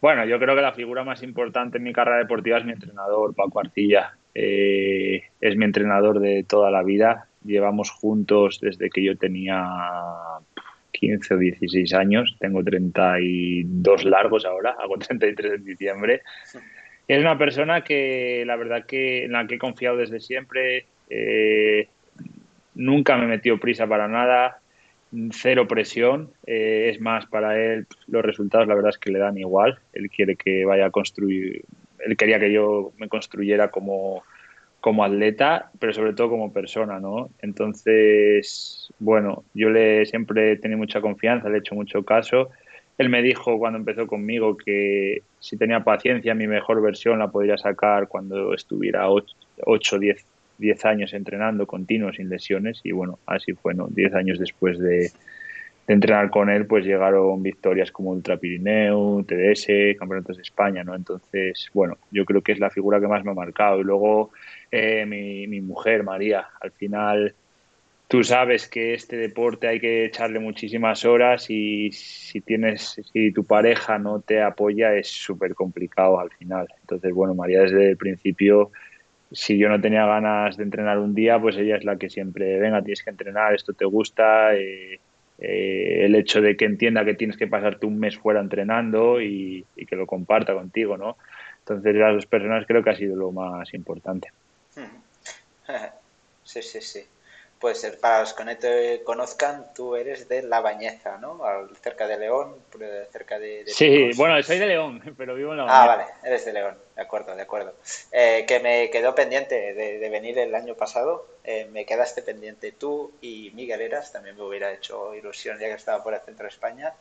Bueno, yo creo que la figura más importante en mi carrera deportiva es mi entrenador, Paco Arcilla. Eh, es mi entrenador de toda la vida llevamos juntos desde que yo tenía 15 o 16 años, tengo 32 largos ahora, hago 33 en diciembre. Es una persona que la verdad que en la que he confiado desde siempre, eh, nunca me metió prisa para nada, cero presión, eh, es más para él los resultados la verdad es que le dan igual, él quiere que vaya a construir, él quería que yo me construyera como como atleta, pero sobre todo como persona, ¿no? Entonces, bueno, yo le siempre he tenido mucha confianza, le he hecho mucho caso. Él me dijo cuando empezó conmigo que si tenía paciencia, mi mejor versión la podría sacar cuando estuviera 8, 10, 10 años entrenando continuo, sin lesiones. Y bueno, así fue, ¿no? 10 años después de, entrenar con él, pues llegaron victorias como Ultra Pirineo, TDS, Campeonatos de España, ¿no? Entonces, bueno, yo creo que es la figura que más me ha marcado. Y luego eh, mi, mi, mujer, María, al final tú sabes que este deporte hay que echarle muchísimas horas y si tienes, si tu pareja no te apoya es súper complicado al final. Entonces, bueno, María desde el principio si yo no tenía ganas de entrenar un día, pues ella es la que siempre, venga, tienes que entrenar, esto te gusta, eh, eh, el hecho de que entienda que tienes que pasarte un mes fuera entrenando y, que lo comparta contigo, ¿no? Entonces las dos personas creo que ha sido lo más importante. Sí, sí, sí. pues para los que no te conozcan, tú eres de La Bañeza, ¿no? cerca de León, cerca de... sí, bueno, soy de León, pero vivo en La Bañeza. Ah, vale, eres de León, de acuerdo, de acuerdo. Eh, que me quedó pendiente de, venir el año pasado, eh, me quedaste pendiente tú y Miguel Eras, también me hubiera hecho ilusión ya que estaba por el centro de España,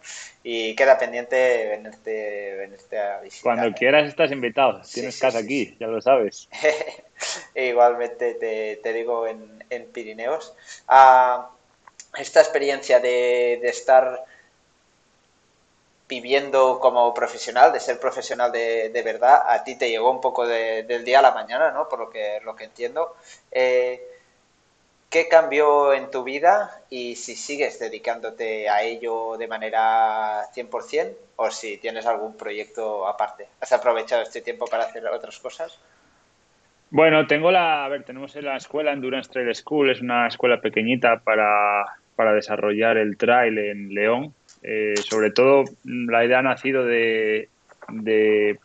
y queda pendiente venirte, venirte a visitar. Cuando quieras estás invitado, tienes casa aquí, ya lo sabes. Igualmente te, digo en, Pirineos. Ah, esta experiencia de, estar viviendo como profesional, de ser profesional de, verdad, a ti te llegó un poco del día a la mañana, ¿no? Por lo que, lo que entiendo. Eh, ¿Qué cambió en tu vida y si sigues dedicándote a ello de manera 100% o si tienes algún proyecto aparte? ¿Has aprovechado este tiempo para hacer otras cosas? Bueno, tengo la, tenemos en la escuela Endurance Trail School, es una escuela pequeñita para, para desarrollar el trail en León. Eh, sobre todo la idea ha nacido de,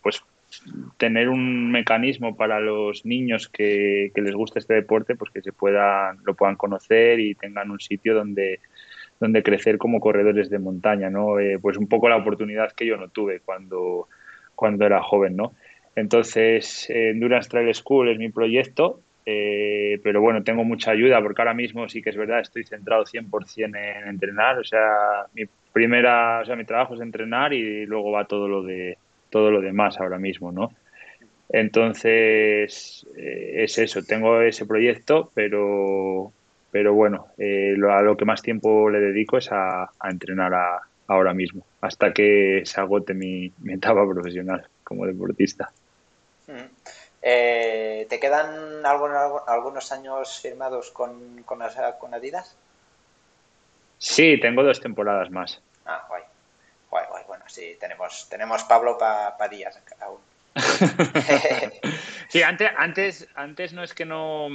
pues tener un mecanismo para los niños que, les guste este deporte, pues que se puedan, lo puedan conocer y tengan un sitio donde, donde crecer como corredores de montaña, ¿no? Eh, pues un poco la oportunidad que yo no tuve cuando, cuando era joven, ¿no? Entonces, Endurance Trail School es mi proyecto, eh, pero bueno, tengo mucha ayuda porque ahora mismo sí que es verdad, estoy centrado 100% en entrenar, o sea, mi primera, o sea, mi trabajo es entrenar y luego va todo lo de todo lo demás ahora mismo, ¿no? Entonces, eh, es eso, tengo ese proyecto, pero, pero bueno, eh, lo, a lo que más tiempo le dedico es a, entrenar ahora mismo, hasta que se agote mi etapa profesional como deportista. Eh, ¿Te quedan algunos, años firmados con, con, Adidas? Sí, tengo dos temporadas más. Ah, guay. Guay, guay. Bueno, sí, tenemos, tenemos Pablo para pa días aún. sí, antes, antes, antes no es que no,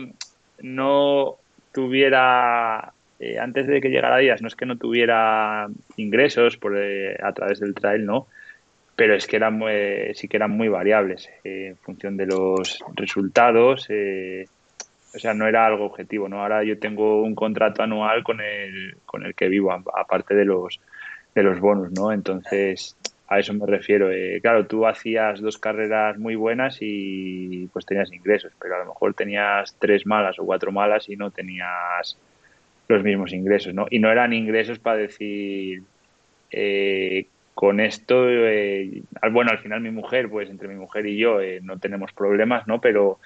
no tuviera, eh, antes de que llegara Adidas, no es que no tuviera ingresos por, eh, a través del trail, ¿no? pero es que eran sí que eran muy variables eh, en función de los resultados. Eh, o sea, no era algo objetivo, ¿no? Ahora yo tengo un contrato anual con el, con el que vivo, aparte de los, de los bonos, ¿no? Entonces, a eso me refiero. Eh, claro, tú hacías dos carreras muy buenas y pues tenías ingresos, pero a lo mejor tenías tres malas o cuatro malas y no tenías los mismos ingresos, ¿no? Y no eran ingresos para decir, eh, con esto, eh, bueno, al final mi mujer, pues entre mi mujer y yo eh, no tenemos problemas, ¿no? Pero,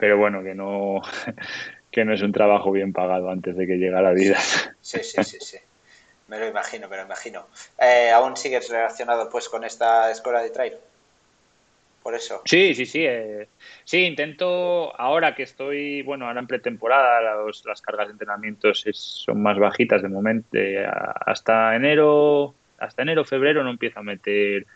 pero bueno, que no, que no es un trabajo bien pagado antes de que llegue la vida. Sí, sí, sí, sí. Me lo imagino, me lo imagino. Eh, ¿Aún sigues relacionado pues con esta escuela de trail? Por eso. Sí, sí, sí. sí, intento, ahora que estoy, bueno, ahora en pretemporada, las cargas de entrenamiento son más bajitas de momento. hasta enero, hasta enero, febrero no empieza a meter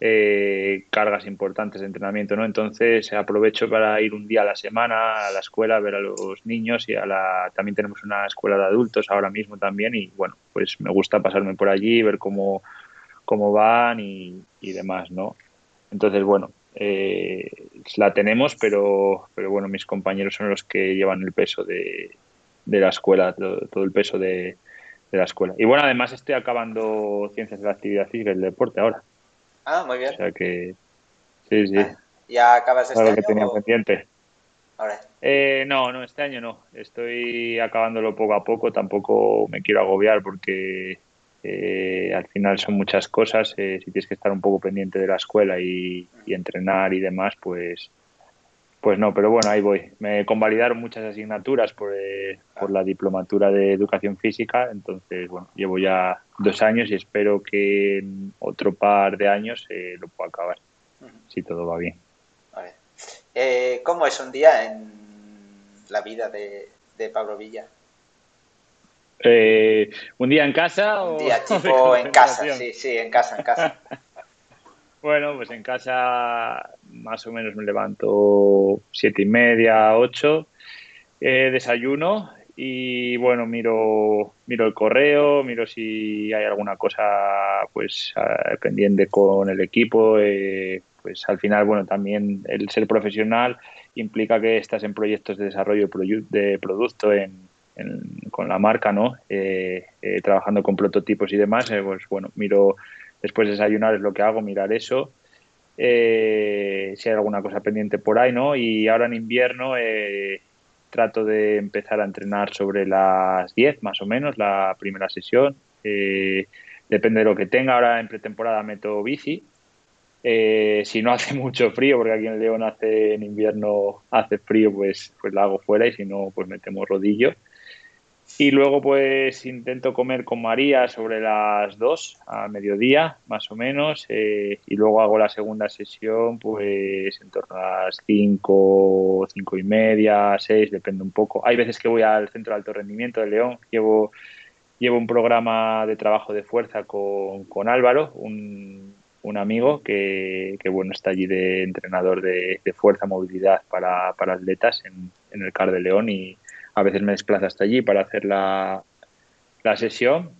eh, cargas importantes de entrenamiento, ¿no? Entonces aprovecho para ir un día a la semana a la escuela a ver a los niños y a la también tenemos una escuela de adultos ahora mismo también y bueno, pues me gusta pasarme por allí, ver cómo, cómo van y, demás, ¿no? Entonces, bueno, eh, la tenemos, pero, pero bueno, mis compañeros son los que llevan el peso de, de la escuela, todo el peso de, de la escuela. Y bueno, además estoy acabando Ciencias de la Actividad Física y el Deporte ahora. Ah, muy bien. O sea que, sí, sí. Ah, ¿Ya acabas este año? que tenía pendiente. Eh, no, no, este año no. Estoy acabándolo poco a poco. Tampoco me quiero agobiar porque eh, al final son muchas cosas. Eh, si tienes que estar un poco pendiente de la escuela y entrenar y demás, pues pues no, pero bueno, ahí voy. Me convalidaron muchas asignaturas por, eh, por la diplomatura de educación física, entonces, bueno, llevo ya dos años y espero que en otro par de años eh, lo pueda acabar, si todo va bien. Eh, ¿Cómo es un día en la vida de, Pablo Villa? ¿Un día en casa? Un día tipo en casa, sí, sí, en casa, en casa. Bueno, pues en casa más o menos me levanto siete y media, ocho, eh, desayuno y bueno, miro, miro el correo, miro si hay alguna cosa pues pendiente con el equipo. Eh, pues al final, bueno, también el ser profesional implica que estás en proyectos de desarrollo de producto en, con la marca, ¿no? Eh, eh, trabajando con prototipos y demás, pues bueno, miro después de desayunar es lo que hago, mirar eso. Si hay alguna cosa pendiente por ahí, ¿no? Y ahora en invierno trato de empezar a entrenar sobre las 10 más o menos, la primera sesión. depende de lo que tenga. Ahora en pretemporada meto bici, eh, si no hace mucho frío, porque aquí en León hace en invierno hace frío, pues, pues la hago fuera y si no, pues metemos rodillo. Y luego pues intento comer con María sobre las 2 a mediodía, más o menos, eh, y luego hago la segunda sesión pues en torno a las 5, 5 y media, 6, depende un poco. Hay veces que voy al Centro de Alto Rendimiento de León, llevo, llevo un programa de trabajo de fuerza con, con Álvaro, un, un amigo que, bueno, está allí de entrenador de, fuerza, movilidad para, atletas en, el CAR de León y a veces me desplaza hasta allí para hacer la, sesión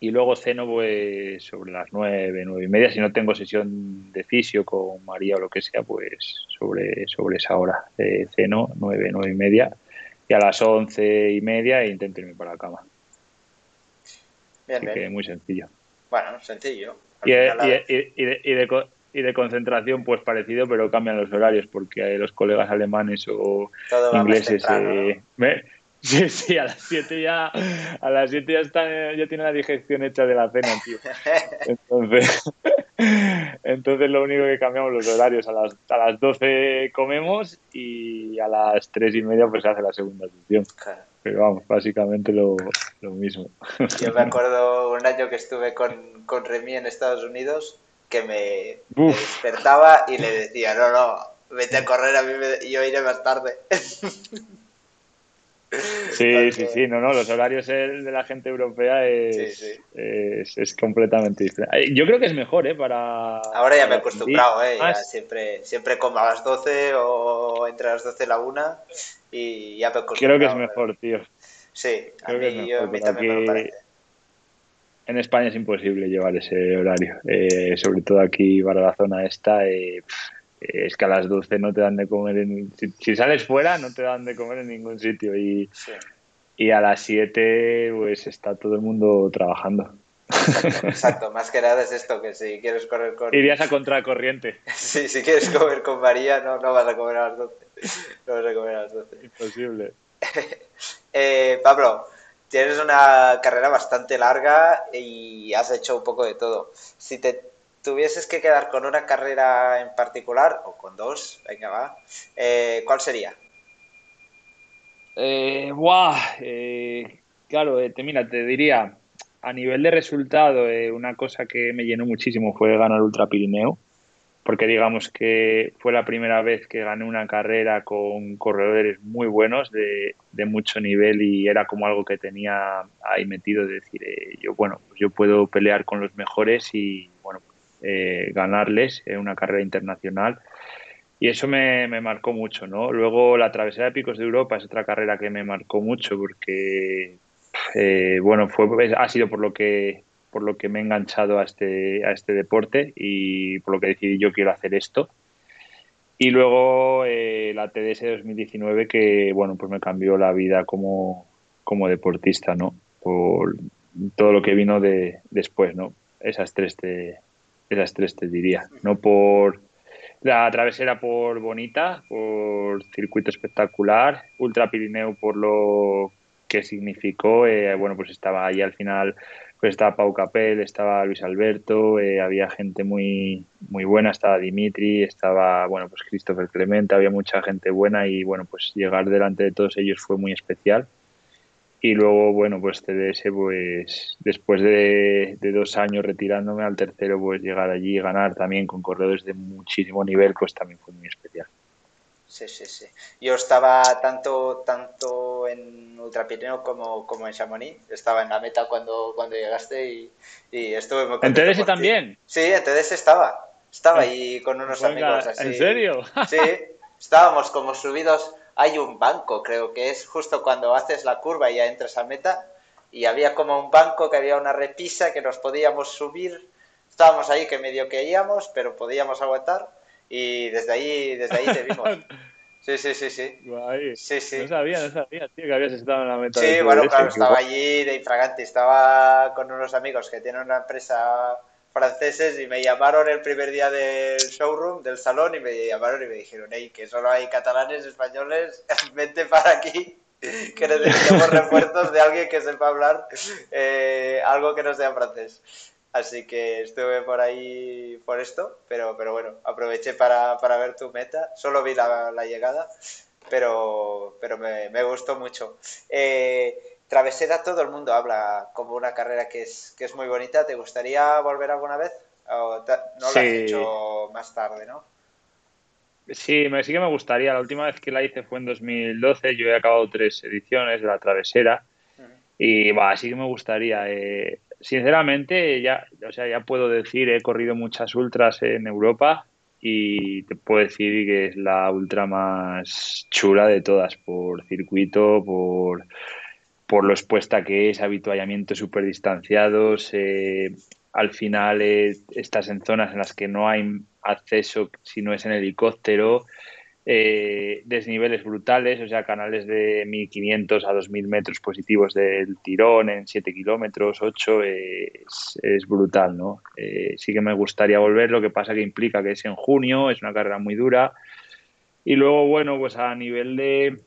y luego ceno pues sobre las nueve, nueve y media. Si no tengo sesión de fisio con María o lo que sea, pues sobre, sobre esa hora de ceno, nueve, nueve y media. Y a las once y media intento irme para la cama. Así que muy sencillo. Bueno, sencillo. Y, y, de, concentración, pues parecido, pero cambian los horarios porque los colegas alemanes o ingleses. Eh, sí, sí, a las 7 ya, a las 7 ya, están, ya tienen la digestión hecha de la cena, tío. Entonces, entonces lo único que cambiamos los horarios. A las, a las 12 comemos y a las 3 y media pues se hace la segunda sesión. Pero vamos, básicamente lo, lo, mismo. Yo me acuerdo un año que estuve con, con Remy en Estados Unidos que me, despertaba y le decía, no, no, vete a correr, a mí me, yo iré más tarde. Sí, sí, sí, no, no, los horarios de la gente europea es, es, completamente diferente. Yo creo que es mejor, ¿eh? Para, Ahora ya me he acostumbrado, ¿eh? siempre, siempre como a las 12 o entre las 12 y la 1 y ya me Creo que es mejor, tío. Sí, a mí, yo, también me parece. En España es imposible llevar ese horario, eh, sobre todo aquí para la zona esta. Eh, es que a las 12 no te dan de comer, en, si, sales fuera no te dan de comer en ningún sitio y, y a las 7 pues está todo el mundo trabajando. Exacto, más que nada es esto, que si quieres correr con... Irías a contracorriente. Sí, si quieres comer con María no, no vas a comer a las 12. No vas a comer a las 12. Imposible. eh, Pablo, tienes una carrera bastante larga y has hecho un poco de todo. Si te tuvieses que quedar con una carrera en particular, o con dos, venga, va, eh, ¿cuál sería? Eh, eh claro, eh, te, mira, te diría, a nivel de resultado, una cosa que me llenó muchísimo fue ganar Ultra Pirineo porque digamos que fue la primera vez que gané una carrera con corredores muy buenos de, mucho nivel y era como algo que tenía ahí metido de decir eh, yo bueno pues yo puedo pelear con los mejores y bueno eh, ganarles en una carrera internacional. Y eso me, marcó mucho no luego la travesía de picos de Europa es otra carrera que me marcó mucho porque eh, bueno fue ha sido por lo que por lo que me he enganchado a este, a este deporte y por lo que decidí yo quiero hacer esto. Y luego eh, la TDS 2019 que, bueno, pues me cambió la vida como, como deportista, ¿no? Por todo lo que vino de, después, ¿no? Esas tres te, esas tres te diría. No por la travesera por bonita, por circuito espectacular, Ultra Pirineo por lo que significó, eh, bueno, pues estaba ahí al final pues estaba Pau Capel, estaba Luis Alberto, eh, había gente muy, muy buena, estaba Dimitri, estaba, bueno, pues Christopher Clemente, había mucha gente buena y, bueno, pues llegar delante de todos ellos fue muy especial. Y luego, bueno, pues TDS, pues después de, de, dos años retirándome al tercero, pues llegar allí y ganar también con corredores de muchísimo nivel, pues también fue muy especial. Sí, sí, sí. Yo estaba tanto, tanto en Ultrapirineo como, como en Chamonix. Estaba en la meta cuando, cuando llegaste y, y estuve muy contento. ¿En TDS también? Sí, en TDS estaba. Estaba ahí con unos amigos así. ¿En serio? Sí, estábamos como subidos. Hay un banco, creo que es justo cuando haces la curva y ya entras a meta. Y había como un banco que había una repisa que nos podíamos subir. Estábamos ahí que medio que íbamos, pero podíamos aguantar y desde ahí, desde ahí te vimos. Sí, sí, sí, sí. Sí, sí. No sabía, no sabía, tío, que habías estado en la meta. Sí, bueno, claro, estaba allí de infraganti. Estaba con unos amigos que tienen una empresa franceses y me llamaron el primer día del showroom, del salón, y me llamaron y me dijeron, hey, que solo hay catalanes, españoles, vente para aquí, que necesitamos refuerzos de alguien que sepa hablar eh, algo que no sea francés. Así que estuve por ahí por esto, pero, pero bueno, aproveché para, para ver tu meta. Solo vi la, la llegada, pero, pero me, me gustó mucho. Eh, Travesera todo el mundo habla como una carrera que es, que es muy bonita. ¿Te gustaría volver alguna vez? ¿O no lo has hecho más tarde, no? Sí, me, sí que me gustaría. La última vez que la hice fue en 2012. Yo he acabado tres ediciones de la Travesera. Y va, sí que me gustaría. Eh, sinceramente, ya, o sea, ya puedo decir, he corrido muchas ultras en Europa y te puedo decir que es la ultra más chula de todas, por circuito, por por lo expuesta que es, habituallamientos súper distanciados. Eh, al final eh, estás en zonas en las que no hay acceso si no es en helicóptero, eh, desniveles brutales, o sea, canales de 1500 a 2000 metros positivos del tirón en 7 kilómetros, 8, es, es, brutal, ¿no? sí que me gustaría volver, lo que pasa que implica que es en junio, es una carrera muy dura. Y luego, bueno, pues a nivel de,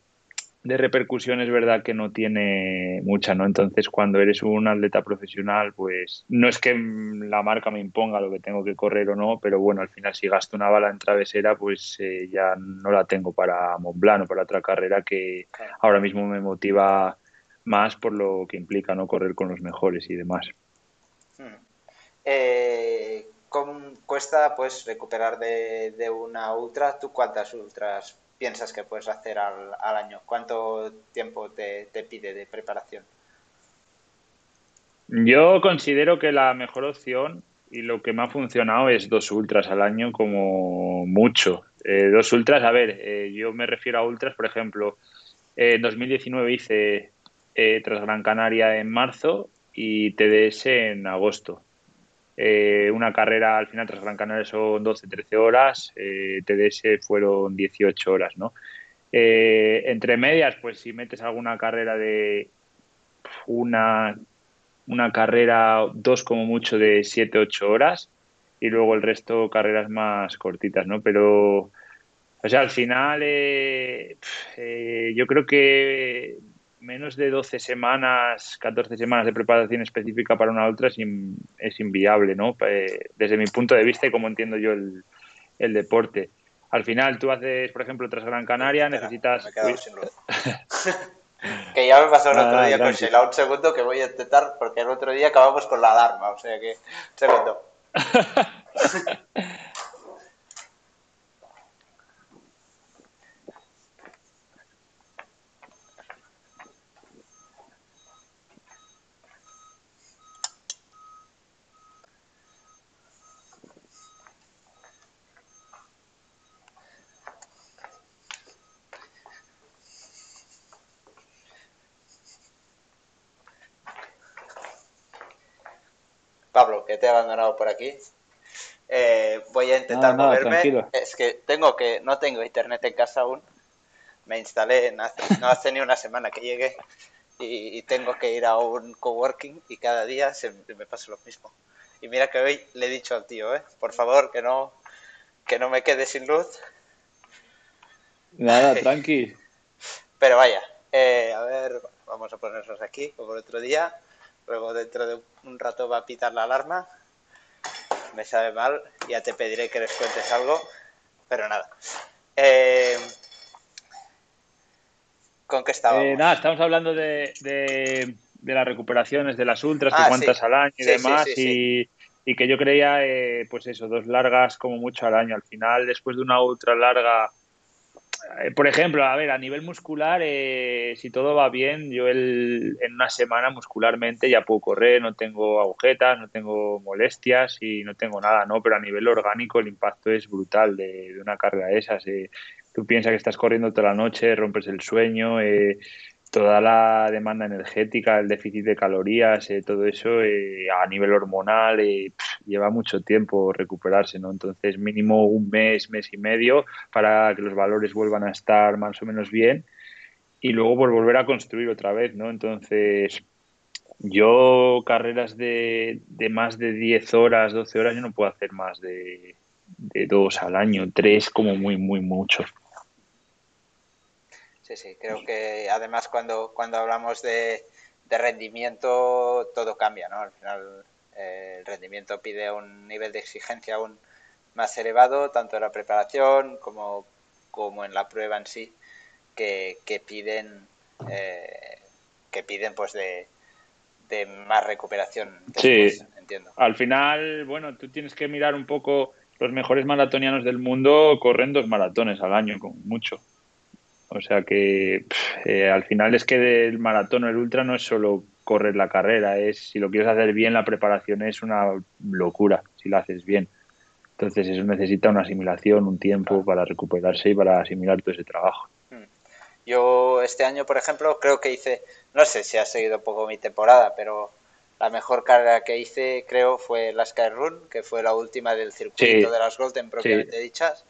de repercusión es verdad que no tiene mucha, ¿no? Entonces, cuando eres un atleta profesional, pues no es que la marca me imponga lo que tengo que correr o no, pero bueno, al final si gasto una bala en travesera, pues eh, ya no la tengo para Montblanc o para otra carrera que ahora mismo me motiva más por lo que implica no correr con los mejores y demás. Hmm. Eh, ¿Cómo cuesta pues recuperar de, de una ultra? ¿Tú cuántas ultras piensas que puedes hacer al, año? ¿Cuánto tiempo te, pide de preparación? Yo considero que la mejor opción y lo que me ha funcionado es dos ultras al año como mucho. Eh, dos ultras, a ver, eh, yo me refiero a ultras, por ejemplo, en 2019 hice eh, tras Gran Canaria en marzo y TDS en agosto. Eh, una carrera al final tras Gran Canaria son 12-13 horas, eh, TDS fueron 18 horas, ¿no? Eh, entre medias, pues si metes alguna carrera de una, una carrera, dos como mucho de 7-8 horas y luego el resto carreras más cortitas, ¿no? Pero, o sea, al final yo creo que menos de 12 semanas, 14 semanas de preparación específica para una ultra es, inviable, ¿no? Desde mi punto de vista y como entiendo yo el, deporte. Al final, tú haces, por ejemplo, tras Gran Canaria, necesitas... que ya me pasó el otro día con Sheila. Un segundo que voy a intentar, porque el otro día acabamos con la alarma, o sea que... Un segundo. Pablo, que te he abandonado por aquí. Eh, voy a intentar moverme. es que tengo que, no tengo internet en casa aún. Me instalé, no hace, ni una semana que llegué y, tengo que ir a un coworking y cada día se, me pasa lo mismo. Y mira que hoy le he dicho al tío, ¿eh? por favor, que no, que no me quede sin luz. Nada, tranqui. Pero vaya, eh, a ver, vamos a ponernos aquí como el otro día. Luego dentro de un rato va a pitar la alarma. Me sabe mal, ya te pediré que les cuentes algo, pero nada. Eh, ¿Con qué estábamos? Eh, nada, estamos hablando de, de, las recuperaciones de las ultras, de ah, cuántas al año y demás, y, que yo creía, eh, pues eso, dos largas como mucho al año. Al final, después de una ultra larga por ejemplo, a ver, a nivel muscular, eh, si todo va bien, yo el, en una semana muscularmente ya puedo correr, no tengo agujetas, no tengo molestias y no tengo nada, ¿no? Pero a nivel orgánico el impacto es brutal de, una carga de esas. Eh. Tú piensas que estás corriendo toda la noche, rompes el sueño, toda la demanda energética, el déficit de calorías, todo eso a nivel hormonal, lleva mucho tiempo recuperarse, ¿no? Entonces mínimo un mes, mes y medio para que los valores vuelvan a estar más o menos bien y luego por volver a construir otra vez, ¿no? Entonces yo carreras de, de más de 10 horas, 12 horas, yo no puedo hacer más de, de dos al año, tres como muy, muy mucho. Sí, sí, creo que además cuando, cuando hablamos de, rendimiento todo cambia, ¿no? Al final eh, el rendimiento pide un nivel de exigencia aún más elevado, tanto en la preparación como, como en la prueba en sí, que, piden eh, que piden pues de, de más recuperación. sí, entiendo. Al final, bueno, tú tienes que mirar un poco los mejores maratonianos del mundo corren dos maratones al año, con mucho. O sea que eh, al final es que del maratón o el ultra no es solo correr la carrera, es si lo quieres hacer bien, la preparación es una locura, si lo haces bien. Entonces eso necesita una asimilación, un tiempo para recuperarse y para asimilar todo ese trabajo. Hmm. Yo este año, por ejemplo, creo que hice, no sé si ha seguido un poco mi temporada, pero la mejor carrera que hice, creo, fue la Sky Run, que fue la última del circuito de las Golden propiamente dichas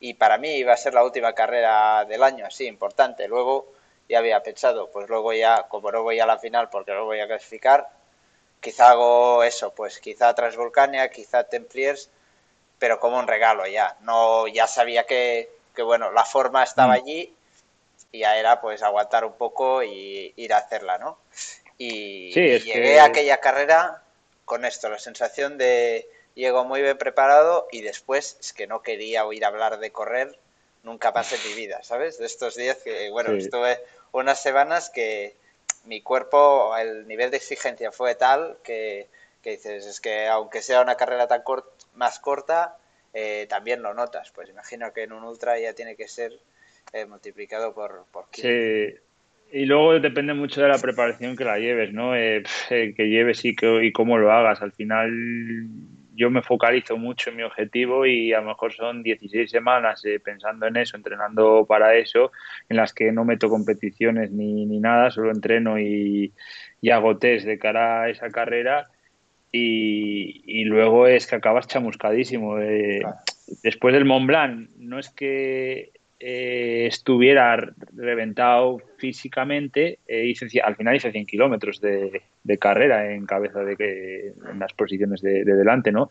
y para mí iba a ser la última carrera del año, así, importante. Luego ya había pensado, pues luego ya, como no voy a la final porque no voy a clasificar, quizá hago eso, pues quizá Transvolcania, quizá Templiers, pero como un regalo ya. No, ya sabía que, que bueno, la forma estaba mm. allí y ya era pues aguantar un poco y ir a hacerla, ¿no? Y, llegué a aquella carrera con esto, la sensación de llego muy bien preparado y después es que no quería oír hablar de correr nunca más en mi vida, ¿sabes? De estos días que, bueno, estuve unas semanas que mi cuerpo, el nivel de exigencia fue tal que, dices, es que aunque sea una carrera tan más corta, eh, también lo notas. Pues imagino que en un ultra ya tiene que ser eh, multiplicado por, por Sí, y luego depende mucho de la preparación que la lleves, ¿no? Eh, que lleves y, que, y cómo lo hagas. Al final yo me focalizo mucho en mi objetivo y a lo mejor son 16 semanas eh, pensando en eso, entrenando para eso, en las que no meto competiciones ni, ni nada, solo entreno y, y, hago test de cara a esa carrera y, y luego es que acabas chamuscadísimo. Eh, después del Mont Blanc, no es que eh, estuviera reventado físicamente, eh, al final hice 100 kilómetros de, carrera en cabeza de que en las posiciones de, delante, ¿no?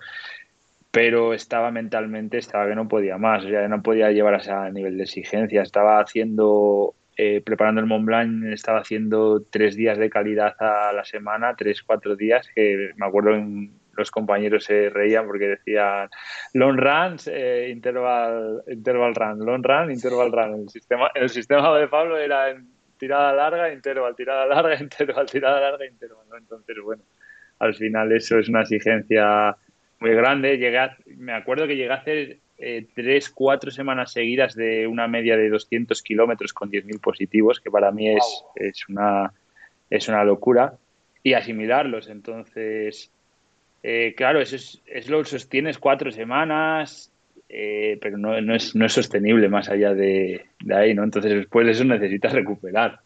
Pero estaba mentalmente, estaba que no podía más, o sea, no podía llevar a ese nivel de exigencia. Estaba haciendo, eh, preparando el Mont Blanc, estaba haciendo tres días de calidad a la semana, tres, cuatro días, que me acuerdo en los compañeros se reían porque decían long runs, eh, interval, interval run, long run, interval run. El sistema, el sistema de Pablo era en tirada larga, interval, tirada larga, interval, tirada larga, interval. Entonces, bueno, al final eso es una exigencia muy grande. Llegué me acuerdo que llegué a hacer eh, tres, cuatro semanas seguidas de una media de 200 kilómetros con 10.000 positivos, que para mí es, es, una, es una locura, y asimilarlos. Entonces, eh, claro, eso es, lo sostienes cuatro semanas, eh, pero no, no, es, no es sostenible más allá de, ahí, ¿no? Entonces después de eso necesitas recuperar.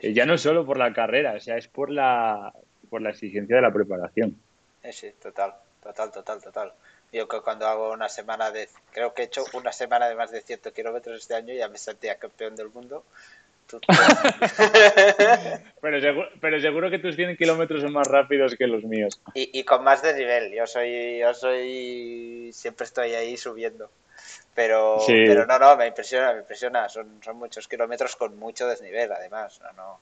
Eh, ya no solo por la carrera, o sea, es por la, por la exigencia de la preparación. Sí, total, total, total, total. Yo que cuando hago una semana de, creo que he hecho una semana de más de 100 kilómetros este año, ya me sentía campeón del mundo pero, seguro, pero seguro que tus 100 kilómetros son más rápidos que los míos. Y, con más desnivel. Yo soy, yo soy, siempre estoy ahí subiendo. Pero, pero no, no, me impresiona, me impresiona. Son, son muchos kilómetros con mucho desnivel, además. No, no.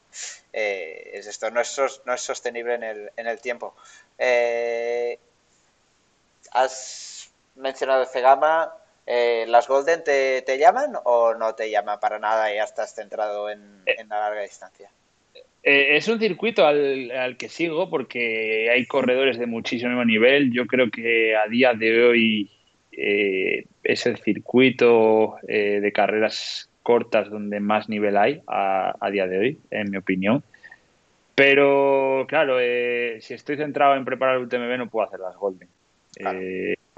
Eh, es esto no es, no es sostenible en el, en el tiempo. Eh, has mencionado Cegama. Eh, ¿Las Golden te, llaman o no te llaman para nada y ya estás centrado en, eh. la larga distancia? Eh, es un circuito al, que sigo porque hay corredores de muchísimo nivel. Yo creo que a día de hoy es el circuito de carreras cortas donde más nivel hay a, día de hoy, en mi opinión. Pero claro, si estoy centrado en preparar el UTMB no puedo hacer las Golden.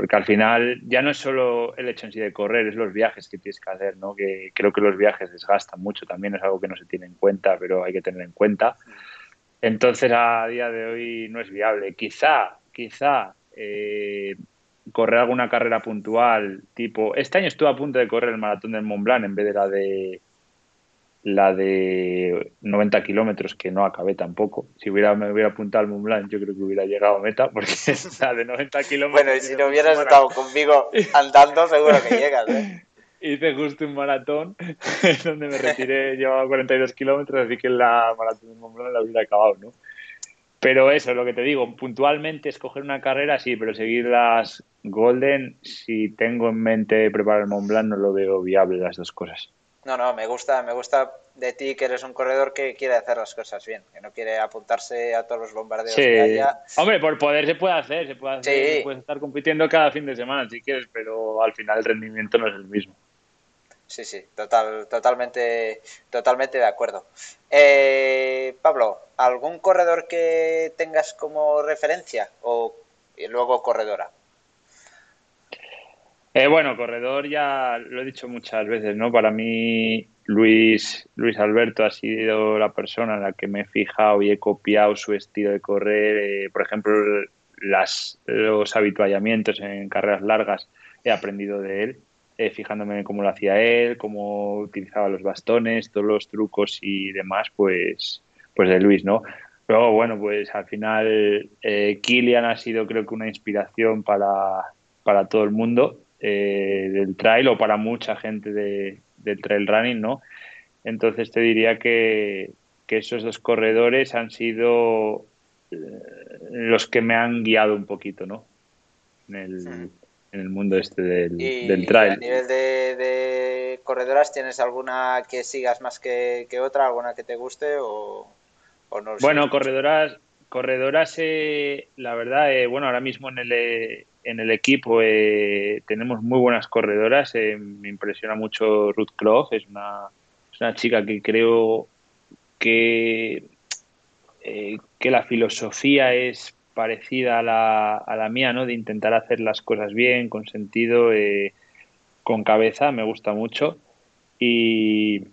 Porque al final ya no es solo el hecho en sí de correr, es los viajes que tienes que hacer, ¿no? Que creo que los viajes desgastan mucho, también es algo que no se tiene en cuenta, pero hay que tener en cuenta. Entonces a día de hoy no es viable. Quizá, quizá eh, correr alguna carrera puntual, tipo, este año estuve a punto de correr el maratón del Mont Blanc en vez de la de la de 90 kilómetros que no acabé tampoco. Si hubiera me hubiera apuntado al Mont Blanc, yo creo que hubiera llegado a meta, porque la de 90 kilómetros. Bueno, y si no hubieras estado conmigo andando, seguro que llegas. ¿eh? Hice justo un maratón donde me retiré, llevaba 42 kilómetros, así que la maratón del Mont Blanc la hubiera acabado, ¿no? Pero eso, lo que te digo, puntualmente escoger una carrera sí, pero seguir las Golden, si tengo en mente preparar el Mont Blanc, no lo veo viable las dos cosas. No, no, me gusta, me gusta de ti que eres un corredor que quiere hacer las cosas bien, que no quiere apuntarse a todos los bombardeos Sí. que haya. Hombre, por poder se puede hacer, se puede hacer, Sí. puedes estar compitiendo cada fin de semana si quieres, pero al final el rendimiento no es el mismo. Sí, sí, total, totalmente, totalmente de acuerdo. Eh, Pablo, ¿algún corredor que tengas como referencia o y luego corredora? Eh, bueno, corredor ya lo he dicho muchas veces, ¿no? Para mí Luis, Luis Alberto ha sido la persona en la que me he fijado y he copiado su estilo de correr. Eh, por ejemplo, las, los habituallamientos en carreras largas he aprendido de él, eh, fijándome en cómo lo hacía él, cómo utilizaba los bastones, todos los trucos y demás, pues, pues de Luis, ¿no? Luego, bueno, pues al final eh, Kilian ha sido creo que una inspiración para, para todo el mundo eh, del trail o para mucha gente de, del trail running, ¿no? Entonces te diría que, que esos dos corredores han sido eh, los que me han guiado un poquito, ¿no? En el, en el mundo este del, Y, del y a trail. nivel de, de corredoras, ¿tienes alguna que sigas más que, que otra, alguna que te guste o, o no? Bueno, corredoras, corredoras, eh, la verdad, eh, bueno, ahora mismo en el, en el equipo eh, tenemos muy buenas corredoras. eh, me impresiona mucho Ruth Clough, es una, es una chica que creo que, eh, que la filosofía es parecida a la, a la mía, ¿no? De intentar hacer las cosas bien, con sentido, eh, con cabeza, me gusta mucho. Y,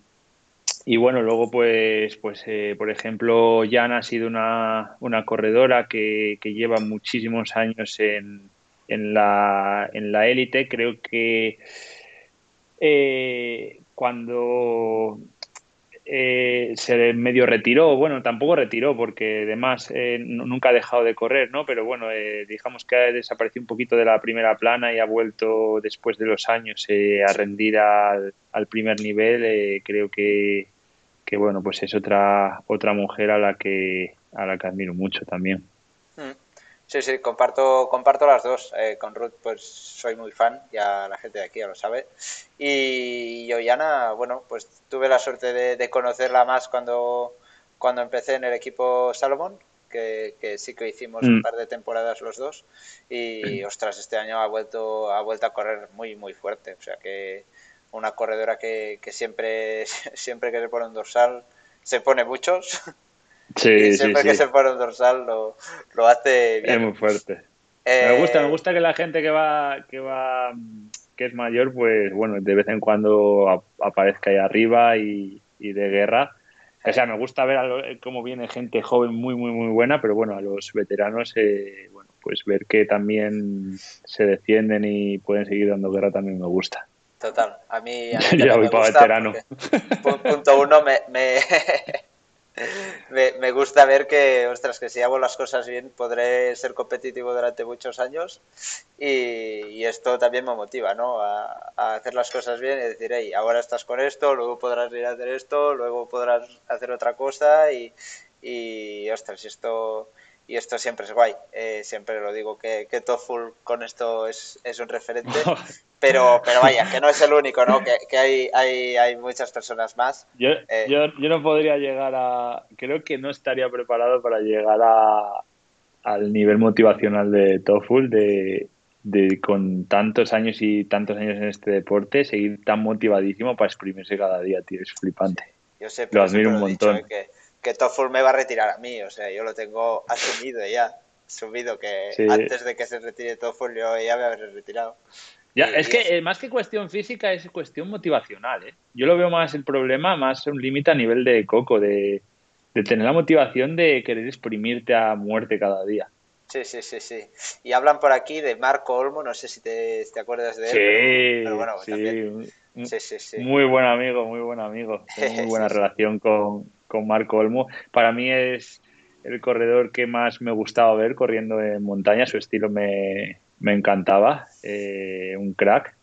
y bueno, luego pues, pues eh, por ejemplo, Jan ha sido una, una corredora que, que lleva muchísimos años en, en la en la élite. Creo que eh, cuando eh, se medio retiró, bueno, tampoco retiró porque además eh, nunca ha dejado de correr, ¿no? Pero bueno, eh, digamos que ha desaparecido un poquito de la primera plana y ha vuelto después de los años eh, a rendir al, primer nivel. creo que, que bueno, pues es otra otra mujer a la que a la que admiro mucho también. Sí, sí, comparto, comparto las dos. Eh, con Ruth, pues soy muy fan, ya la gente de aquí ya lo sabe. Y Ollana, bueno, pues tuve la suerte de, de conocerla más cuando, cuando empecé en el equipo Salomón, que, que sí que hicimos un Mm. par de temporadas los dos. Y ostras, este año ha vuelto, ha vuelto a correr muy, muy fuerte. O sea que una corredora que, que siempre, siempre que se pone un dorsal, se pone muchos. Sí, y sí, siempre que sí. se pone un dorsal lo, lo hace Es bien. muy fuerte. Eh, Me gusta, me gusta que la gente que va, que va, que es mayor, pues bueno, de vez en cuando ap- aparezca ahí arriba y, y de guerra. O sea, me gusta ver lo- cómo viene gente joven muy, muy, muy buena, pero bueno, a los veteranos, eh, bueno, pues ver que también se defienden y pueden seguir dando guerra también me gusta. Total, a mí, a mí voy para veterano. porque, punto uno, me, me, me, gusta ver que, ostras, que si hago las cosas bien podré ser competitivo durante muchos años y, esto también me motiva, ¿no? A, hacer las cosas bien y decir, hey, ahora estás con esto, luego podrás ir a hacer esto, luego podrás hacer otra cosa y, y ostras, esto, y esto siempre es guay. Eh, siempre lo digo que, que Tofull con esto es, es un referente. Pero, pero vaya, que no es el único, ¿no? Que, que hay, hay, hay muchas personas más. Yo, Eh. yo, yo no podría llegar a. Creo que no estaría preparado para llegar a, al nivel motivacional de Toful, de, de con tantos años y tantos años en este deporte, seguir tan motivadísimo para exprimirse cada día, tío. Es flipante. Yo sé, Lo pero admiro siempre un dicho, montón. ¿eh? que, que Tofull me va a retirar a mí. O sea, yo lo tengo asumido ya. Asumido que Sí. antes de que se retire Tofull yo ya me habré retirado. Ya, Y- es y que eh, más que cuestión física es cuestión motivacional, ¿eh? Yo lo veo más el problema, más un límite a nivel de coco, de, de tener la motivación de querer exprimirte a muerte cada día. Sí, sí, sí, sí. Y hablan por aquí de Marco Olmo, no sé si te, acuerdas de él. Sí, pero, bueno, sí. Sí, sí, sí. Muy buen amigo, muy buen amigo. Tengo muy buena relación con, con Marco Olmo. Para mí es el corredor que más me gustaba ver corriendo en montaña. Su estilo me, me encantaba. Eh, un crack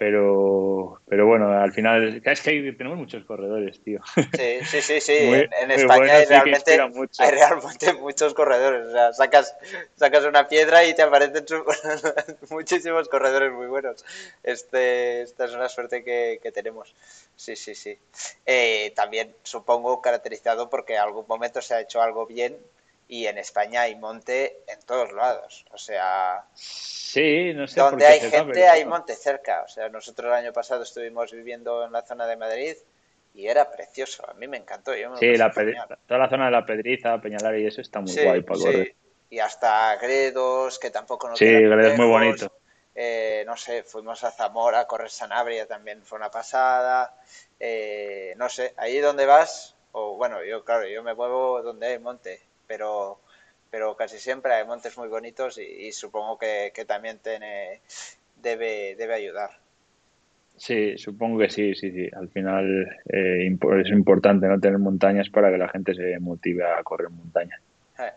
pero pero bueno, al final es que tenemos muchos corredores, tío. Sí, sí, sí, sí. en, España hay, realmente, hay realmente muchos corredores. O sea, sacas, sacas una piedra y te aparecen muchísimos corredores muy buenos. Este, esta es una suerte que, que tenemos. Sí, sí, sí. Eh, también supongo caracterizado porque en algún momento se ha hecho algo bien y en España hay monte en todos lados. O sea, sí, no sé donde hay gente hay monte cerca. O sea, nosotros el año pasado estuvimos viviendo en la zona de Madrid y era precioso. A mí me encantó. sí, la toda la zona de la Pedriza, Peñalar y eso está muy guay para sí. Y hasta Gredos, que tampoco nos Sí, Gredos muy bonito. Eh, no sé, fuimos a Zamora a correr Sanabria, también fue una pasada. Eh, no sé, ahí donde vas, o bueno, yo claro, yo me muevo donde hay monte pero, pero casi siempre hay montes muy bonitos y, supongo que, también tiene, debe, debe ayudar. Sí, supongo que sí, sí, sí. Al final eh, es importante no tener montañas para que la gente se motive a correr montaña. Eh,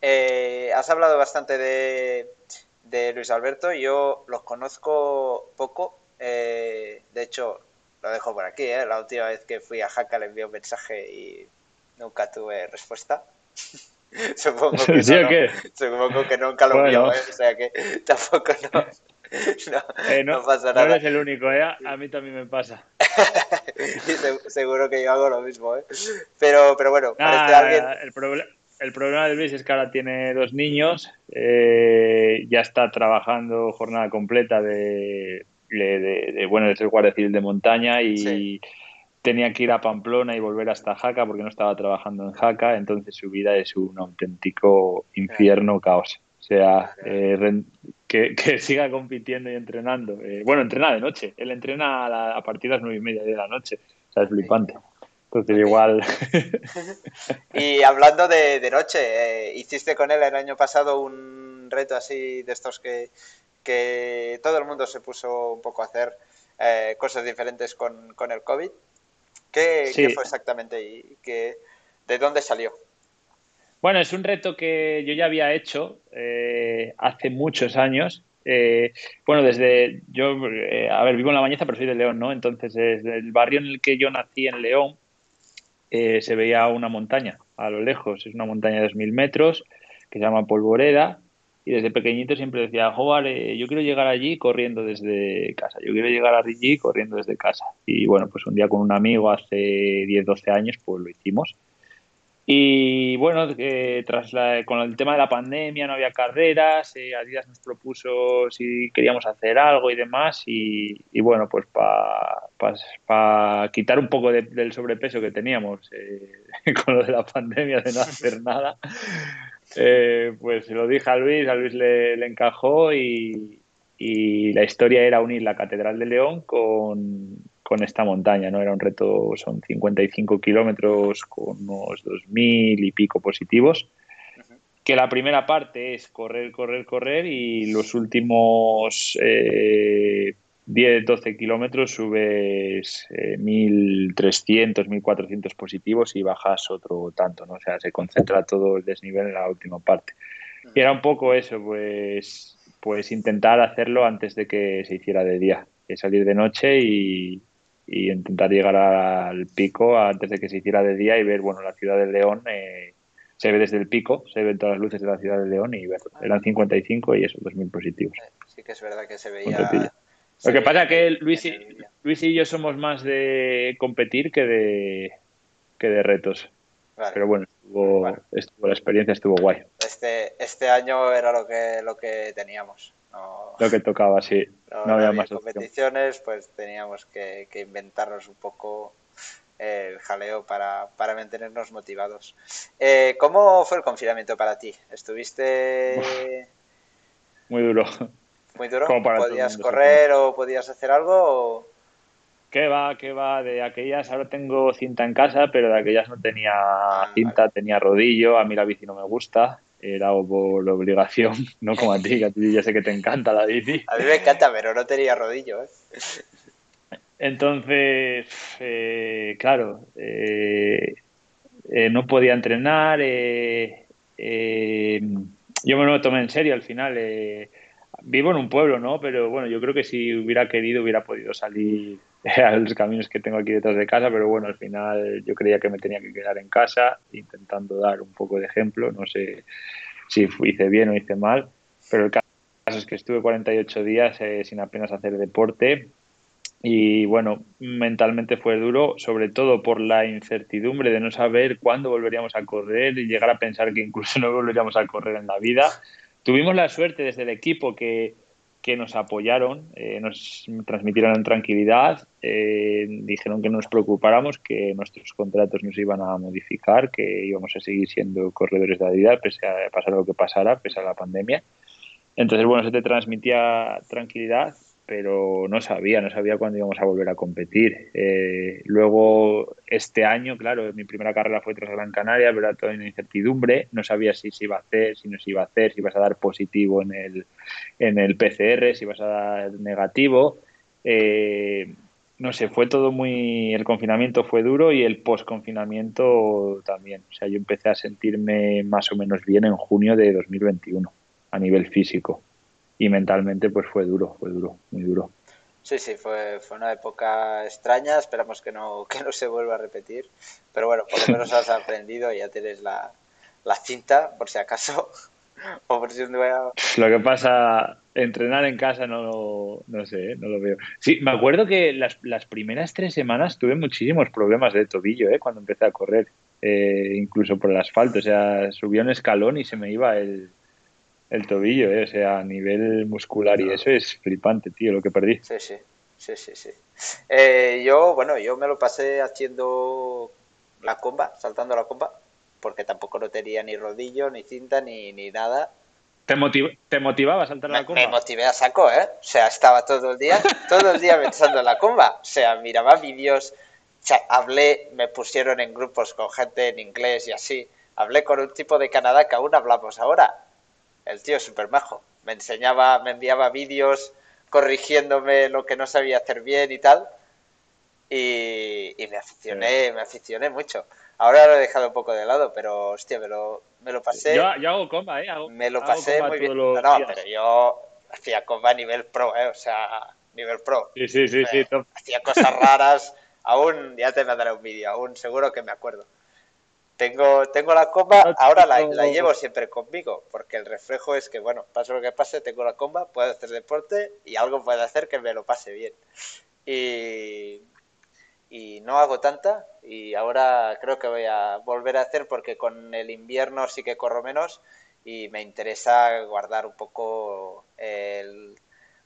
eh, has hablado bastante de, de, Luis Alberto. Yo los conozco poco. de hecho, lo dejo por aquí. La última vez que fui a Jaca le envié un mensaje y nunca tuve respuesta. supongo, que ¿Sí qué? supongo que nunca lo vio, ¿eh? o sea que tampoco no, eh, no, pasa nada. No eres el único, ¿eh? a mí también me pasa. seguro que yo hago lo mismo, ¿eh? pero, pero bueno, alguien... el, el problema de Luis es que ahora tiene dos niños, eh, ya está trabajando jornada completa de, de, bueno, de ser guardia civil de montaña y tenía que ir a Pamplona y volver hasta Jaca porque no estaba trabajando en Jaca, entonces su vida es un auténtico infierno, caos. O sea, eh, que, siga compitiendo y entrenando. Eh, bueno, entrena de noche. Él entrena a, partir de las nueve y media de la noche. O sea, es flipante. Entonces, igual. y hablando de, noche, eh, hiciste con él el año pasado un reto así de estos que, que todo el mundo se puso un poco a hacer cosas diferentes con, con el COVID. ¿Qué, fue exactamente y qué, de dónde salió? Bueno, es un reto que yo ya había hecho eh, hace muchos años. Eh, bueno, desde yo, eh, a ver, vivo en La Bañeza, pero soy de León, ¿no? Entonces, desde el barrio en el que yo nací en León, se veía una montaña a lo lejos. Es una montaña de 2.000 metros que se llama Polvoreda y desde pequeñito siempre decía, joder, eh, yo quiero llegar allí corriendo desde casa, yo quiero llegar allí corriendo desde casa. Y bueno, pues un día con un amigo hace 10, 12 años, pues lo hicimos. Y bueno, eh, tras con el tema de la pandemia no había carreras, eh, Adidas nos propuso si queríamos hacer algo y demás, y, bueno, pues para quitar un poco del sobrepeso que teníamos con lo de la pandemia de no hacer nada, eh, pues lo dije a Luis, a Luis le, encajó y, la historia era unir la Catedral de León con, esta montaña, ¿no? Era un reto, son 55 kilómetros con unos 2.000 y pico positivos, que la primera parte es correr, correr, correr y los últimos eh, 10, 12 kilómetros subes 1.300, eh, 1.400 positivos y bajas otro tanto, ¿no? O sea, se concentra todo el desnivel en la última parte. Y era un poco eso, pues, pues intentar hacerlo antes de que se hiciera de día, salir de noche y, intentar llegar al pico antes de que se hiciera de día y ver, bueno, la ciudad de León eh, se ve desde el pico, se ven todas las luces de la ciudad de León y ver, eran 55 y eso, 2.000 positivos. Sí que es verdad que se veía lo que pasa es que Luis y, Luis y yo somos más de competir que de, que de retos. Pero bueno estuvo, la experiencia estuvo guay. Este, este año era lo que, lo que teníamos. lo que tocaba, sí. No, había, más competiciones, pues teníamos que, inventarnos un poco el jaleo para, para mantenernos motivados. Eh, ¿Cómo fue el confinamiento para ti? ¿Estuviste...? Muy duro muy duro. ¿Podías correr o podías hacer algo? ¿Qué va? ¿Qué va? De aquellas ahora tengo cinta en casa, pero de aquellas no tenía ah, cinta, tenía rodillo, a mí la bici no me gusta. era por obligación, no como a ti, que a ti ya sé que te encanta la bici. A mí me encanta, pero no tenía rodillo, ¿eh? Entonces, eh, claro, eh, eh, no podía entrenar. yo me lo tomé en serio al final. Vivo en un pueblo, ¿no? Pero bueno, yo creo que si hubiera querido hubiera podido salir a los caminos que tengo aquí detrás de casa, pero bueno, al final yo creía que me tenía que quedar en casa intentando dar un poco de ejemplo. No sé si hice bien o hice mal, pero el caso es que estuve 48 días sin apenas hacer deporte y bueno, mentalmente fue duro, sobre todo por la incertidumbre de no saber cuándo volveríamos a correr y llegar a pensar que incluso no volveríamos a correr en la vida. Tuvimos la suerte desde el equipo que, que nos apoyaron, eh, nos transmitieron tranquilidad, eh, dijeron que no nos preocupáramos, que nuestros contratos no se iban a modificar, que íbamos a seguir siendo corredores de la vida, pese a pasar lo que pasara, pese a la pandemia. Entonces, bueno, se te transmitía tranquilidad pero no sabía, no sabía cuándo íbamos a volver a competir. Eh, luego, este año, claro, mi primera carrera fue tras Gran Canaria, pero era toda una incertidumbre, no sabía si se iba a hacer, si no se iba a hacer, si ibas a dar positivo en el, en el PCR, si ibas a dar negativo. Eh, no sé, fue todo muy. El confinamiento fue duro y el post-confinamiento también. O sea, yo empecé a sentirme más o menos bien en junio de 2021 a nivel físico y mentalmente pues fue duro, fue duro, muy duro. Sí, sí, fue, fue una época extraña, esperamos que no, que no se vuelva a repetir, pero bueno, por lo menos has aprendido y ya tienes la, la cinta, por si acaso, o por si un día... Lo que pasa, entrenar en casa no, no sé, no lo veo. Sí, me acuerdo que las, las primeras tres semanas tuve muchísimos problemas de tobillo, ¿eh? Cuando empecé a correr, eh, incluso por el asfalto, o sea, subía un escalón y se me iba el el tobillo, ¿eh? o sea, a nivel muscular y eso es flipante, tío, lo que perdí. Sí, sí, sí, sí, sí. Eh, yo, bueno, yo me lo pasé haciendo la comba, saltando la comba, porque tampoco no tenía ni rodillo, ni cinta, ni, ni nada. ¿Te, ¿Te motivaba a saltar la comba? Me motivé a saco, ¿eh? O sea, estaba todo el día, todo el día pensando en la comba. O sea, miraba vídeos, hablé, me pusieron en grupos con gente en inglés y así. Hablé con un tipo de Canadá que aún hablamos ahora el tío es súper majo. Me enseñaba, me enviaba vídeos corrigiéndome lo que no sabía hacer bien y tal. Y, me aficioné, me aficioné mucho. Ahora lo he dejado un poco de lado, pero hostia, me lo, me lo pasé. Yo, hago comba, ¿eh? me lo pasé muy bien. No, no, pero yo hacía comba a nivel pro, ¿eh? O sea, nivel pro. Sí, sí, sí, sí. Hacía cosas raras. aún, ya te mandaré un vídeo, aún seguro que me acuerdo. Tengo, tengo la comba, ahora la, llevo siempre conmigo, porque el reflejo es que, bueno, pase lo que pase, tengo la comba, puedo hacer deporte y algo puede hacer que me lo pase bien. Y, y no hago tanta y ahora creo que voy a volver a hacer porque con el invierno sí que corro menos y me interesa guardar un poco el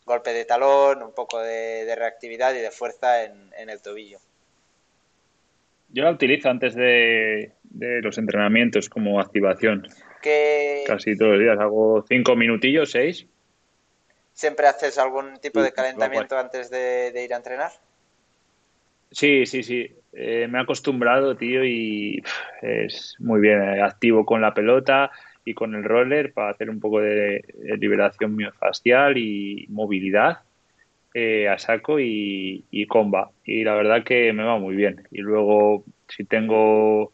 golpe de talón, un poco de, reactividad y de fuerza en, en el tobillo. Yo la utilizo antes de, los entrenamientos como activación. Casi todos los días. Hago cinco minutillos, seis. ¿Siempre haces algún tipo de calentamiento antes de, ir a entrenar? Sí, sí, sí. Eh, me he acostumbrado, tío, y es muy bien. Eh, activo con la pelota y con el roller para hacer un poco de, liberación miofascial y movilidad eh, a saco y, y comba. Y la verdad que me va muy bien. Y luego, si tengo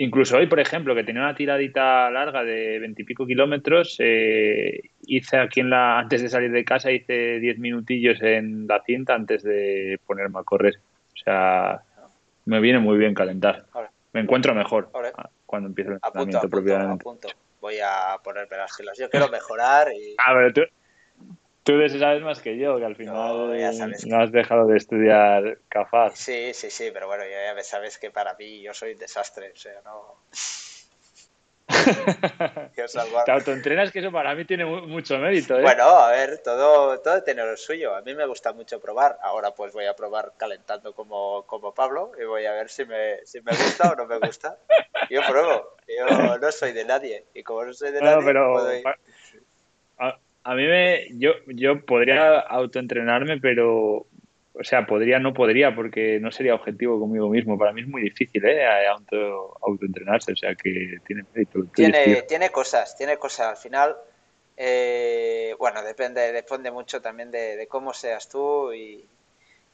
Incluso hoy, por ejemplo, que tenía una tiradita larga de veintipico kilómetros, eh, hice aquí en la, antes de salir de casa, hice diez minutillos en la cinta antes de ponerme a correr. O sea, me viene muy bien calentar. Me encuentro mejor cuando empiezo el entrenamiento propiamente. Voy a ponerme las. Yo quiero mejorar y... A ver, tú, Tú de eso sabes más que yo, que al final no, has dejado de estudiar CAFAS. Sí, sí, sí, pero bueno, ya sabes que para mí yo soy un desastre, o sea, no... Te autoentrenas, que eso para mí tiene mucho mérito. ¿eh? Bueno, a ver, todo, todo tiene lo suyo. A mí me gusta mucho probar. Ahora pues voy a probar calentando como, como Pablo y voy a ver si me, si me gusta o no me gusta. Yo pruebo. Yo no soy de nadie. Y como no soy de nadie, pero a mí me, yo, yo podría autoentrenarme, pero o sea, podría, no podría, porque no sería objetivo conmigo mismo. Para mí es muy difícil, ¿eh? Auto, autoentrenarse, o sea, que tiene Tiene, tiene cosas, tiene cosas. Al final, eh, bueno, depende, depende mucho también de, cómo seas tú y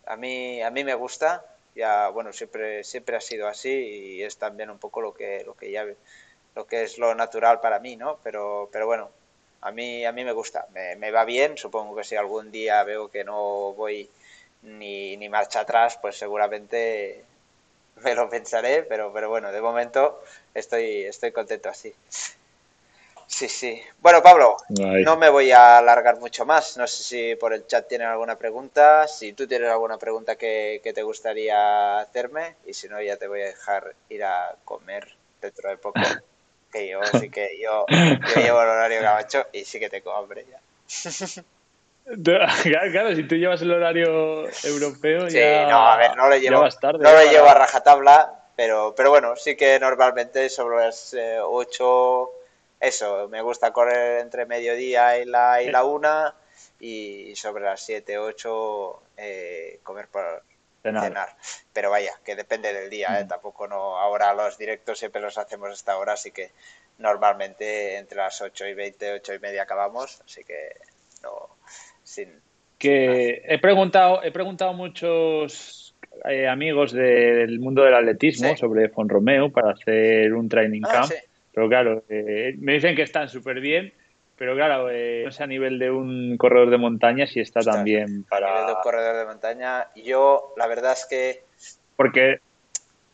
a mí, a mí me gusta. Ya, bueno, siempre, siempre ha sido así y es también un poco lo que, lo que ya, lo que es lo natural para mí, ¿no? Pero, pero bueno, a mí, a mí me gusta, me, me va bien. Supongo que si algún día veo que no voy ni, ni marcha atrás, pues seguramente me lo pensaré, pero, pero bueno, de momento estoy, estoy contento así. Sí, sí. Bueno, Pablo, no me voy a alargar mucho más. No sé si por el chat tienen alguna pregunta. Si tú tienes alguna pregunta que, te gustaría hacerme, y si no, ya te voy a dejar ir a comer dentro de poco. Que yo sí que yo, yo llevo el horario gabacho y sí que tengo hambre ya. Claro, si tú llevas el horario europeo, sí, no, a ver, no lo llevo, no lo llevo a rajatabla, pero, pero bueno, sí que normalmente sobre las 8, eh, eso, me gusta correr entre mediodía y la, y la una, y sobre las 7, 8 eh, comer por cenar. Pero vaya, que depende del día, ¿eh? mm. tampoco no, ahora los directos siempre los hacemos hasta ahora, así que normalmente entre las 8 y 20, 8 y media acabamos, así que no que he preguntado, he preguntado a muchos eh, amigos del mundo del atletismo sobre Fonromeo para hacer un training ah, camp. Pero claro, eh, me dicen que están súper bien, pero claro, eh, no sé a nivel de un corredor de montaña si está también para... A nivel de un corredor de montaña, yo la verdad es que... Porque...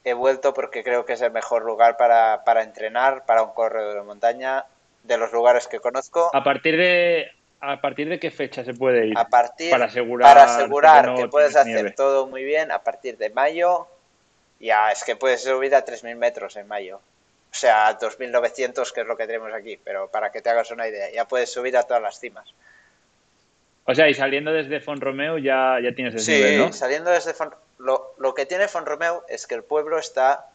He vuelto porque creo que es el mejor lugar para, para entrenar para un corredor de montaña de los lugares que conozco. A partir de ¿A partir de qué fecha se puede ir? A partir, para asegurar, para asegurar que, puedes hacer todo muy bien, a partir de mayo, ya es que puedes subir a 3.000 metros en mayo. O sea, 2.900, que es lo que tenemos aquí, pero para que te hagas una idea, ya puedes subir a todas las cimas. O sea, y saliendo desde Fonromeu ya, ya tienes ese sí, ¿no? saliendo desde Fon... Lo, lo que tiene Fonromeu es que el pueblo está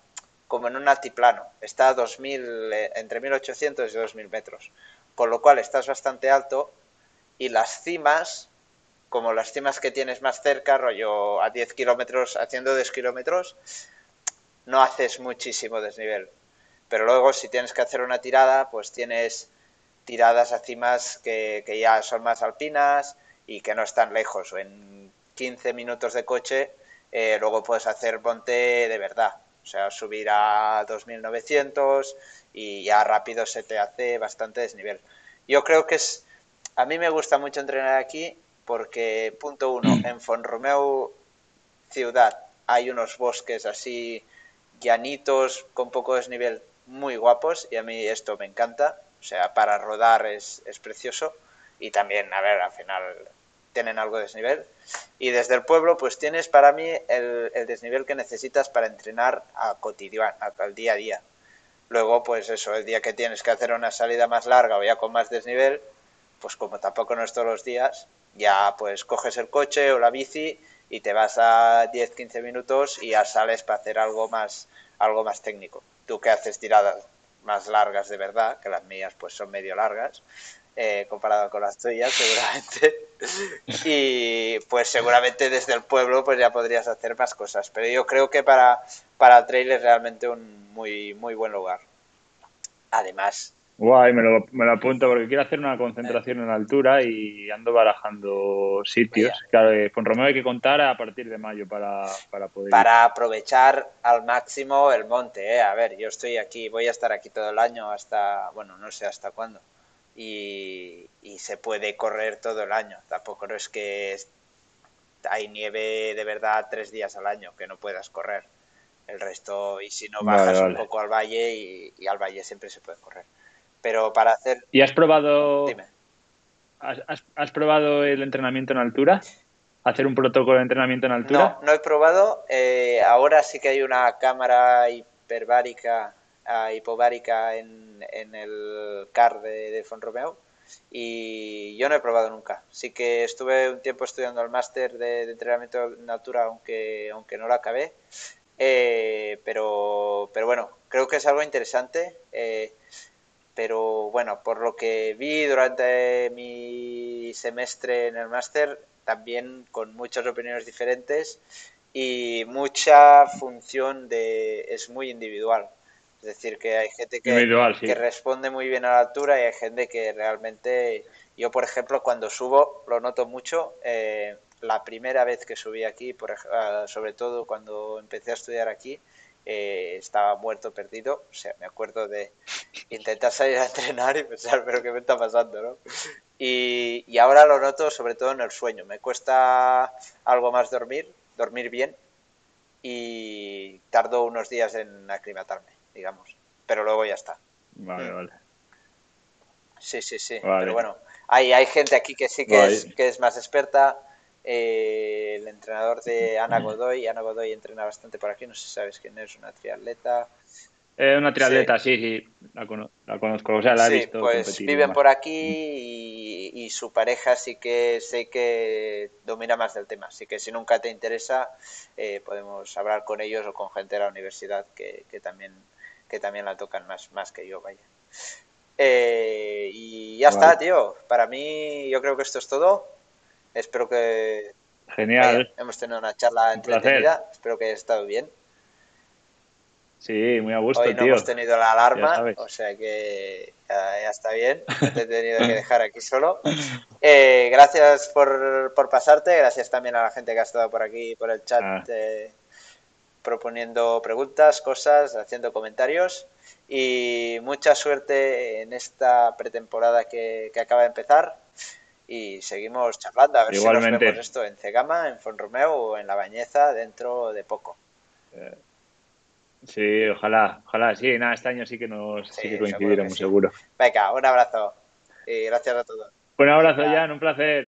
como en un altiplano, está a 2000, eh, entre 1.800 y 2.000 metros, con lo cual estás bastante alto y las cimas, como las cimas que tienes más cerca, rollo a 10 kilómetros, haciendo 10 kilómetros, no haces muchísimo desnivel. Pero luego si tienes que hacer una tirada, pues tienes tiradas a cimas que, ya son más alpinas y que no están lejos. O en 15 minutos de coche, eh, luego puedes hacer monte de verdad. O sea, subir a 2900 y ya rápido se te hace bastante desnivel. Yo creo que es a mí me gusta mucho entrenar aquí porque, punto uno, mm. en Fonromeu ciudad hay unos bosques así llanitos con poco desnivel muy guapos y a mí esto me encanta. O sea, para rodar es, es precioso y también, a ver, al final tienen algo de desnivel. Y desde el pueblo, pues tienes para mí el, el desnivel que necesitas para entrenar a cotidiano, al día a día. Luego, pues eso, el día que tienes que hacer una salida más larga o ya con más desnivel, pues como tampoco no es todos los días, ya pues coges el coche o la bici y te vas a 10-15 minutos y ya sales para hacer algo más, algo más técnico. Tú que haces tiradas más largas de verdad, que las mías pues son medio largas, eh, comparado con las tuyas seguramente. y pues seguramente desde el pueblo pues ya podrías hacer más cosas. Pero yo creo que para, para trail es realmente un muy, muy buen lugar. Además, Guay, me lo, me lo apunto porque quiero hacer una concentración en altura y ando barajando sitios. Claro, eh, con Romeo hay que contar a partir de mayo para, para poder. Para aprovechar al máximo el monte, ¿eh? A ver, yo estoy aquí, voy a estar aquí todo el año hasta, bueno, no sé hasta cuándo. Y, y se puede correr todo el año. Tampoco es que hay nieve de verdad tres días al año que no puedas correr. El resto, y si no bajas un poco al valle y, y al valle siempre se puede correr pero para hacer... ¿Y has probado... Dime. ¿Has, probado el entrenamiento en altura? ¿Hacer un protocolo de entrenamiento en altura? No, no he probado. Eh, ahora sí que hay una cámara hiperbárica, uh, hipobárica en, en, el CAR de, de Fonromeo y yo no he probado nunca. Sí que estuve un tiempo estudiando el máster de, entrenamiento en altura, aunque, aunque no lo acabé. Eh, pero, pero bueno, creo que es algo interesante. Eh, pero bueno, por lo que vi durante mi semestre en el máster, también con muchas opiniones diferentes y mucha función de es muy individual. Es decir, que hay gente que, que responde muy bien a la altura y hay gente que realmente, yo por ejemplo, cuando subo, lo noto mucho, eh, la primera vez que subí aquí, por, ah, sobre todo cuando empecé a estudiar aquí, eh, estaba muerto, perdido. O sea, me acuerdo de intentar salir a entrenar y pensar, pero ¿qué me está pasando? ¿no? Y, y, ahora lo noto sobre todo en el sueño. Me cuesta algo más dormir, dormir bien, y tardo unos días en aclimatarme, digamos. Pero luego ya está. Vale, mm. vale. Sí, sí, sí. Pero bueno, hay, hay gente aquí que sí que, es, que es más experta eh, el entrenador de Ana Godoy. Ana Godoy entrena bastante por aquí, no sé si sabes quién es, una triatleta. Eh, una triatleta, sí, sí, la, conozco, o sea, la he visto. Pues viven por aquí y, su pareja sí que sé que domina más del tema, así que si nunca te interesa eh, podemos hablar con ellos o con gente de la universidad que, también que también la tocan más, más que yo, vaya. Eh, y ya está, tío. Para mí yo creo que esto es todo. Espero que... Genial. hemos tenido una charla entretenida. Espero que haya estado bien. Sí, muy a gusto, Hoy no hemos tenido la alarma, o sea que ya, está bien. te he tenido que dejar aquí solo. Eh, gracias por, por, pasarte. Gracias también a la gente que ha estado por aquí, por el chat, ah. eh, proponiendo preguntas, cosas, haciendo comentarios. Y mucha suerte en esta pretemporada que, que acaba de empezar y seguimos charlando a ver si nos vemos esto en Cegama, en Fonromeo o en La Bañeza dentro de poco. Eh, sí, ojalá, ojalá, sí, nada, este año sí que nos sí, que coincidiremos seguro, Venga, un abrazo y gracias a todos. Un abrazo, Jan, un placer.